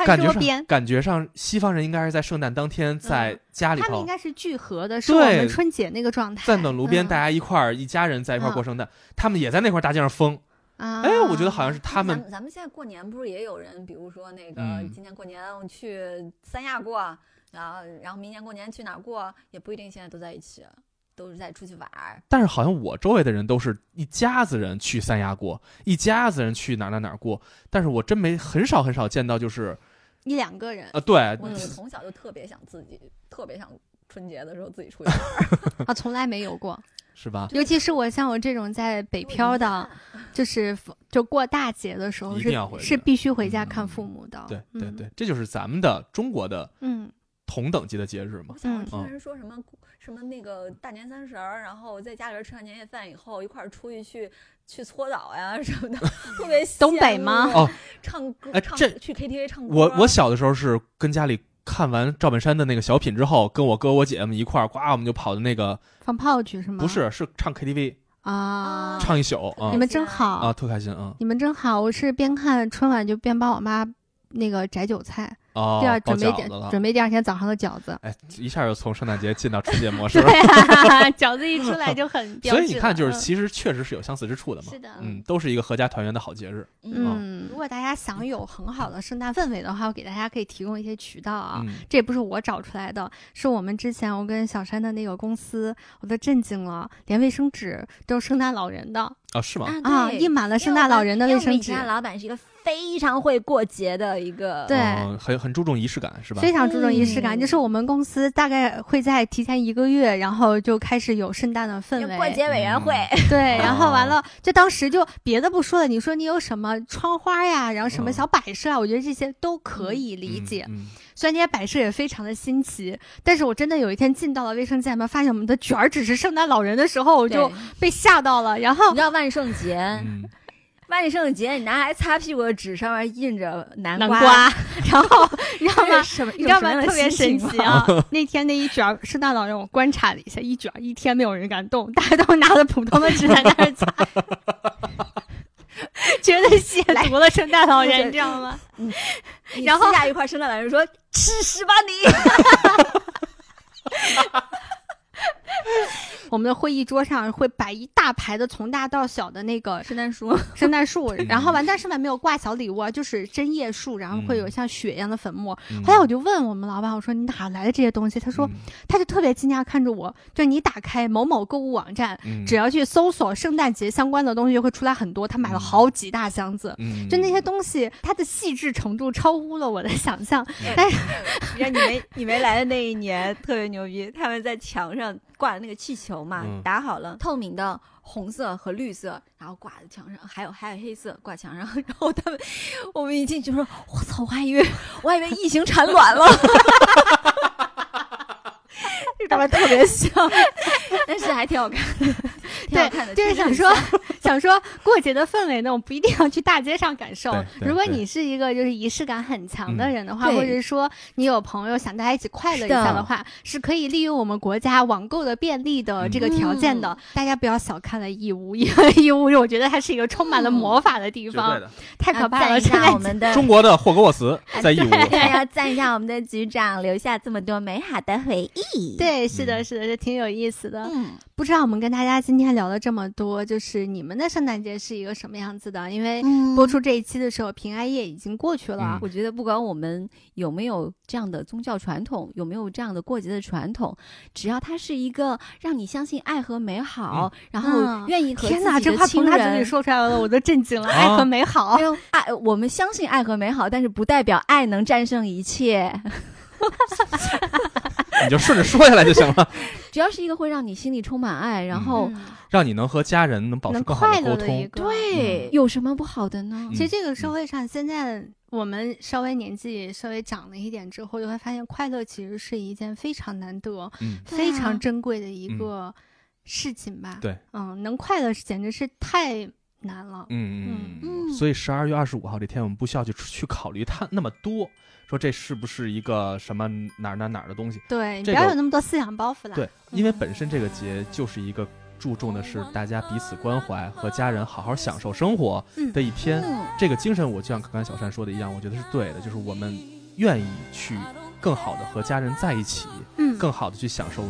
[SPEAKER 2] 感觉上，感觉上，西方人应该是在圣诞当天在家里头，他
[SPEAKER 1] 们应该是聚合的，是我们春节那个状态，
[SPEAKER 2] 在暖炉边，大家一块儿，一家人在一块儿过圣诞，他们也在那块大街上疯。哎，我觉得好像是他们。
[SPEAKER 3] 咱们现在过年不是也有人，比如说那个今年过年去三亚过，然后然后明年过年去哪儿过，也不一定现在都在一起。都是在出去玩儿，
[SPEAKER 2] 但是好像我周围的人都是一家子人去三亚过，一家子人去哪哪哪过，但是我真没很少很少见到就是
[SPEAKER 1] 一两个人
[SPEAKER 2] 啊。对，
[SPEAKER 3] 我从小就特别想自己，特别想春节的时候自己出去玩儿 <laughs>
[SPEAKER 1] 啊，从来没有过，
[SPEAKER 2] 是吧？
[SPEAKER 1] 尤其是我像我这种在北漂的，就是就过大节的时候是是必须回家看父母的。
[SPEAKER 2] 对对对，这就是咱们的中国的
[SPEAKER 1] 嗯。
[SPEAKER 2] 同等级的节日嘛。
[SPEAKER 3] 嗯，听人说什么什么那个大年三十儿，然后在家里边吃完年夜饭以后，一块儿出去去去搓澡呀什么的，特别 <laughs>
[SPEAKER 1] 东北吗？
[SPEAKER 2] 哦，<laughs>
[SPEAKER 3] 唱歌，
[SPEAKER 2] 哎，这
[SPEAKER 3] 去 KTV 唱歌。
[SPEAKER 2] 我我小的时候是跟家里看完赵本山的那个小品之后，跟我哥我姐们一块儿，呱，我们就跑到那个
[SPEAKER 1] 放炮去是吗？
[SPEAKER 2] 不是，是唱 KTV。
[SPEAKER 1] 啊，
[SPEAKER 2] 唱一宿啊
[SPEAKER 1] 你们真好
[SPEAKER 2] 啊，特开心啊！
[SPEAKER 1] 你们真好，我是边看春晚就边帮我妈那个摘韭菜。
[SPEAKER 2] 哦，<laughs>
[SPEAKER 1] 第二准备准备第二天早上的饺子。
[SPEAKER 2] 哎，一下就从圣诞节进到春节模式
[SPEAKER 1] 了。<laughs> 饺子一出来就很。
[SPEAKER 2] 所以你看，就是其实确实是有相似之处的嘛。
[SPEAKER 1] 是的，
[SPEAKER 2] 嗯，都是一个合家团圆的好节日。
[SPEAKER 1] 嗯，如果大家想有很好的圣诞氛围的话，我给大家可以提供一些渠道啊。这也不是我找出来的，是我们之前我跟小山的那个公司，我都震惊了，连卫生纸都是圣诞老人的
[SPEAKER 2] 啊？是吗？
[SPEAKER 1] 啊，印满了圣诞老人的卫生纸。
[SPEAKER 3] 老板是一个。非常会过节的一个，
[SPEAKER 1] 对，
[SPEAKER 2] 很很注重仪式感，是吧？
[SPEAKER 1] 非常注重仪式感，就是我们公司大概会在提前一个月，然后就开始有圣诞的氛围，
[SPEAKER 3] 过节委员会，
[SPEAKER 1] 对，<laughs> 然后完了，就当时就别的不说了，你说你有什么窗花呀，然后什么小摆设啊，我觉得这些都可以理解。虽然这些摆设也非常的新奇，但是我真的有一天进到了卫生间里面，发现我们的卷儿只是圣诞老人的时候，我就被吓到了。然后
[SPEAKER 3] 你知道万圣节。万圣节，你拿来擦屁股的纸上面印着南
[SPEAKER 1] 瓜，<laughs> 然后 <laughs> 你知道吗？你知道吗？特别神奇啊！<laughs> 那天那一卷圣诞老人，我观察了一下，一卷一天没有人敢动，大家都拿着普通的纸在那儿擦，觉得亵渎了圣诞老人，你知道吗？然后
[SPEAKER 3] 下一块圣诞老人说：“吃屎吧你！” <laughs>
[SPEAKER 1] 我们的会议桌上会摆一大排的从大到小的那个
[SPEAKER 3] 圣诞树，
[SPEAKER 1] 圣诞树，<laughs> 然后完，但是呢没有挂小礼物啊，就是针叶树，然后会有像雪一样的粉末。后来我就问我们老板，我说你哪来的这些东西？他说，他就特别惊讶看着我，就你打开某某购物网站，只要去搜索圣诞节相关的东西，就会出来很多。他买了好几大箱子，就那些东西，它的细致程度超乎了我的想象。<laughs> 但是，
[SPEAKER 3] 你没你没来的那一年特别牛逼，他们在墙上。挂的那个气球嘛，打好了，透明的红色和绿色，然后挂在墙上，还有还有黑色挂墙上，然后他们，<laughs> 我们一进去说，我操，我还以为我还以为异形产卵了。<laughs>
[SPEAKER 1] 长得特别像，<laughs>
[SPEAKER 3] 但是还挺好看的，挺好看的。
[SPEAKER 1] 就是想说，想说过节的氛围呢，我不一定要去大街上感受。如果你是一个就是仪式感很强的人的话，或者说你有朋友想大家一起快乐一下的话，是可以利用我们国家网购的便利的这个条件的。大家不要小看了义乌，因为义乌我觉得它是一个充满了魔法的地方，太可怕了。
[SPEAKER 3] 赞一下我们的
[SPEAKER 2] 中国的霍格沃茨在义乌，<laughs>
[SPEAKER 3] 要赞一下我们的局长，留下这么多美好的回忆。
[SPEAKER 1] 对。是的，是的，这挺有意思的。嗯，不知道我们跟大家今天聊了这么多，就是你们的圣诞节是一个什么样子的？因为播出这一期的时候，平安夜已经过去了。
[SPEAKER 3] 我觉得不管我们有没有这样的宗教传统，有没有这样的过节的传统，只要它是一个让你相信爱和美好，然后愿意和
[SPEAKER 1] 天哪，这话从他嘴里说出来了，我都震惊了。<laughs> 爱和美好，
[SPEAKER 3] 爱，我们相信爱和美好，但是不代表爱能战胜一切。<laughs>
[SPEAKER 2] 你就顺着说下来就行了。
[SPEAKER 3] 只要是一个会让你心里充满爱，然后
[SPEAKER 2] 让你能和家人能保持更好的沟通，
[SPEAKER 3] 对，有什么不好的呢？
[SPEAKER 1] 其实这个社会上，现在我们稍微年纪稍微长了一点之后，就会发现快乐其实是一件非常难得、非常珍贵的一个事情吧？
[SPEAKER 2] 对，
[SPEAKER 1] 嗯，能快乐简直是太难了。
[SPEAKER 2] 嗯嗯嗯。所以十二月二十五号这天，我们不需要去去考虑它那么多。说这是不是一个什么哪儿哪儿哪儿的东西？
[SPEAKER 1] 对，不要有那么多思想包袱了。
[SPEAKER 2] 对，因为本身这个节就是一个注重的是大家彼此关怀和家人好好享受生活的一天。这个精神，我就像刚刚小善说的一样，我觉得是对的，就是我们愿意去更好的和家人在一起，嗯，更好的去享受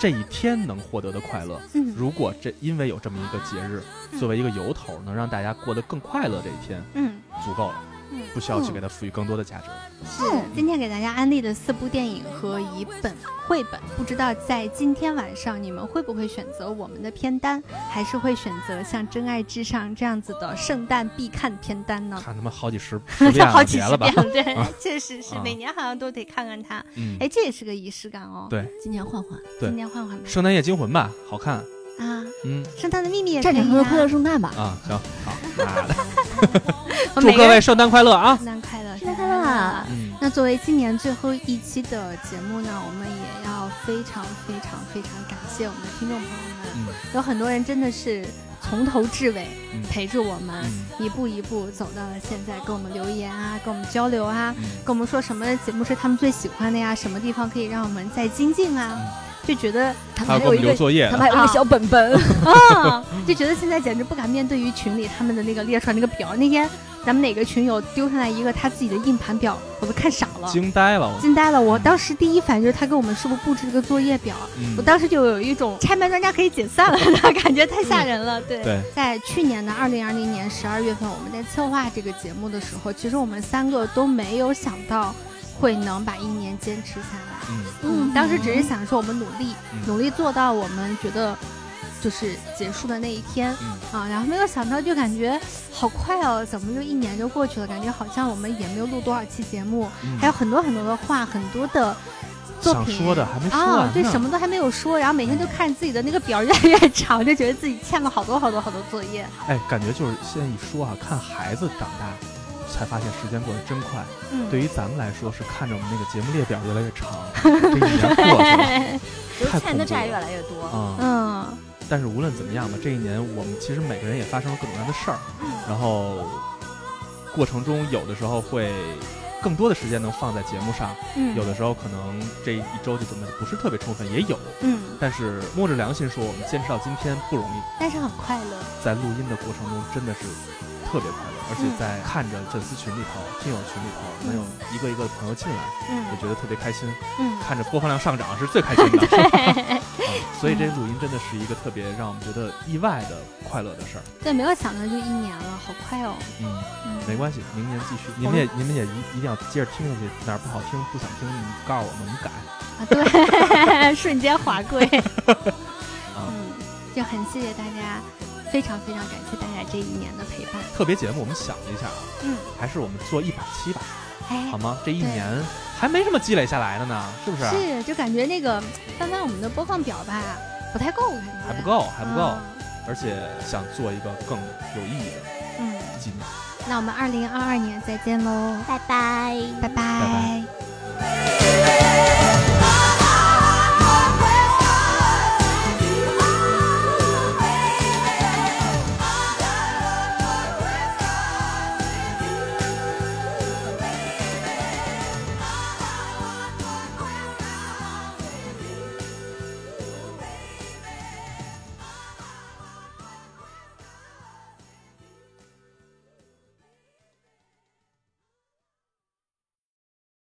[SPEAKER 2] 这一天能获得的快乐。嗯，如果这因为有这么一个节日作为一个由头，能让大家过得更快乐这一天，嗯，足够了。不需要去给它赋予更多的价值。
[SPEAKER 1] 是今天给大家安利的四部电影和一本绘本，不知道在今天晚上你们会不会选择我们的片单，还是会选择像《真爱至上》这样子的圣诞必看片单呢？
[SPEAKER 2] 看他们好几十十 <laughs> 遍
[SPEAKER 1] 好几十
[SPEAKER 2] 遍
[SPEAKER 1] 了，对，<laughs> 确实是每年好像都得看看它。哎，这也是个仪式感哦。
[SPEAKER 2] 对，
[SPEAKER 3] 今年换换，
[SPEAKER 1] 今年换换吧。
[SPEAKER 2] 圣诞夜惊魂吧，好看。
[SPEAKER 1] 啊，嗯，圣诞的秘密也
[SPEAKER 3] 站点朋友快乐圣诞吧。
[SPEAKER 2] 啊，行，好，<laughs> 祝各位圣诞快乐啊！
[SPEAKER 1] 圣诞快乐，
[SPEAKER 3] 圣诞快乐。嗯。
[SPEAKER 1] 那作为今年最后一期的节目呢，我们也要非常非常非常感谢我们的听众朋友们，有很多人真的是从头至尾陪着我们，一步一步走到了现在，跟我们留言啊，跟我们交流啊，跟我们说什么节目是他们最喜欢的呀，什么地方可以让我们再精进啊，就觉得他们还有一个
[SPEAKER 2] 作业，
[SPEAKER 3] 他们还有一个小本本
[SPEAKER 1] 啊，<laughs> <laughs> 就觉得现在简直不敢面对于群里他们的那个列出来那个表，那天。咱们哪个群友丢上来一个他自己的硬盘表，我都看傻了，
[SPEAKER 2] 惊呆了，
[SPEAKER 1] 惊呆了！我当时第一反应就是他给我们是不是布置了个作业表？我当时就有一种拆漫专家可以解散了的 <laughs> 感觉，太吓人了。对，在去年的二零二零年十二月份，我们在策划这个节目的时候，其实我们三个都没有想到会能把一年坚持下来。嗯，当时只是想说我们努力，努力做到我们觉得。就是结束的那一天啊，然后没有想到，就感觉好快哦，怎么就一年就过去了？感觉好像我们也没有录多少期节目，还有很多很多的话，很多的作品
[SPEAKER 2] 说的还没说啊，
[SPEAKER 1] 对，什么都还没有说，然后每天就看自己的那个表越来越长，就觉得自己欠了好多好多好多作业。
[SPEAKER 2] 哎，感觉就是现在一说啊，看孩子长大，才发现时间过得真快。嗯，对于咱们来说，是看着我们那个节目列表越来越长，<laughs> 这一年过去了，<laughs>
[SPEAKER 3] 就欠的债越来越多。
[SPEAKER 1] 嗯。
[SPEAKER 2] 但是无论怎么样吧，这一年我们其实每个人也发生了各种各样的事儿，然后过程中有的时候会更多的时间能放在节目上，有的时候可能这一周就准备的不是特别充分，也有。嗯，但是摸着良心说，我们坚持到今天不容易，
[SPEAKER 1] 但是很快乐。
[SPEAKER 2] 在录音的过程中，真的是特别快乐。而且在看着粉丝群里头、听友群里头能有一个一个的朋友进来，也觉得特别开心。嗯，看着播放量上涨是最开心的。<laughs> 所以这录音真的是一个特别让我们觉得意外的快乐的事儿。
[SPEAKER 1] 对，没有想到就一年了，好快哦。
[SPEAKER 2] 嗯，没关系，明年继续。你们也你们也一一定要接着听下去，哪儿不好听不想听，你告诉我们，我们改。
[SPEAKER 1] 啊，对，<laughs> 瞬间华贵。<laughs> 嗯，就很谢谢大家。非常非常感谢大家这一年的陪伴。
[SPEAKER 2] 特别节目我们想了一下啊，嗯，还是我们做一百期吧，好吗？这一年还没什么积累下来的呢，是不是？
[SPEAKER 1] 是，就感觉那个翻翻我们的播放表吧，不太够，感觉
[SPEAKER 2] 还不够，还不够，而且想做一个更有意义的嗯纪念。
[SPEAKER 1] 那我们二零二二年再见喽，
[SPEAKER 3] 拜拜，
[SPEAKER 1] 拜拜，拜拜。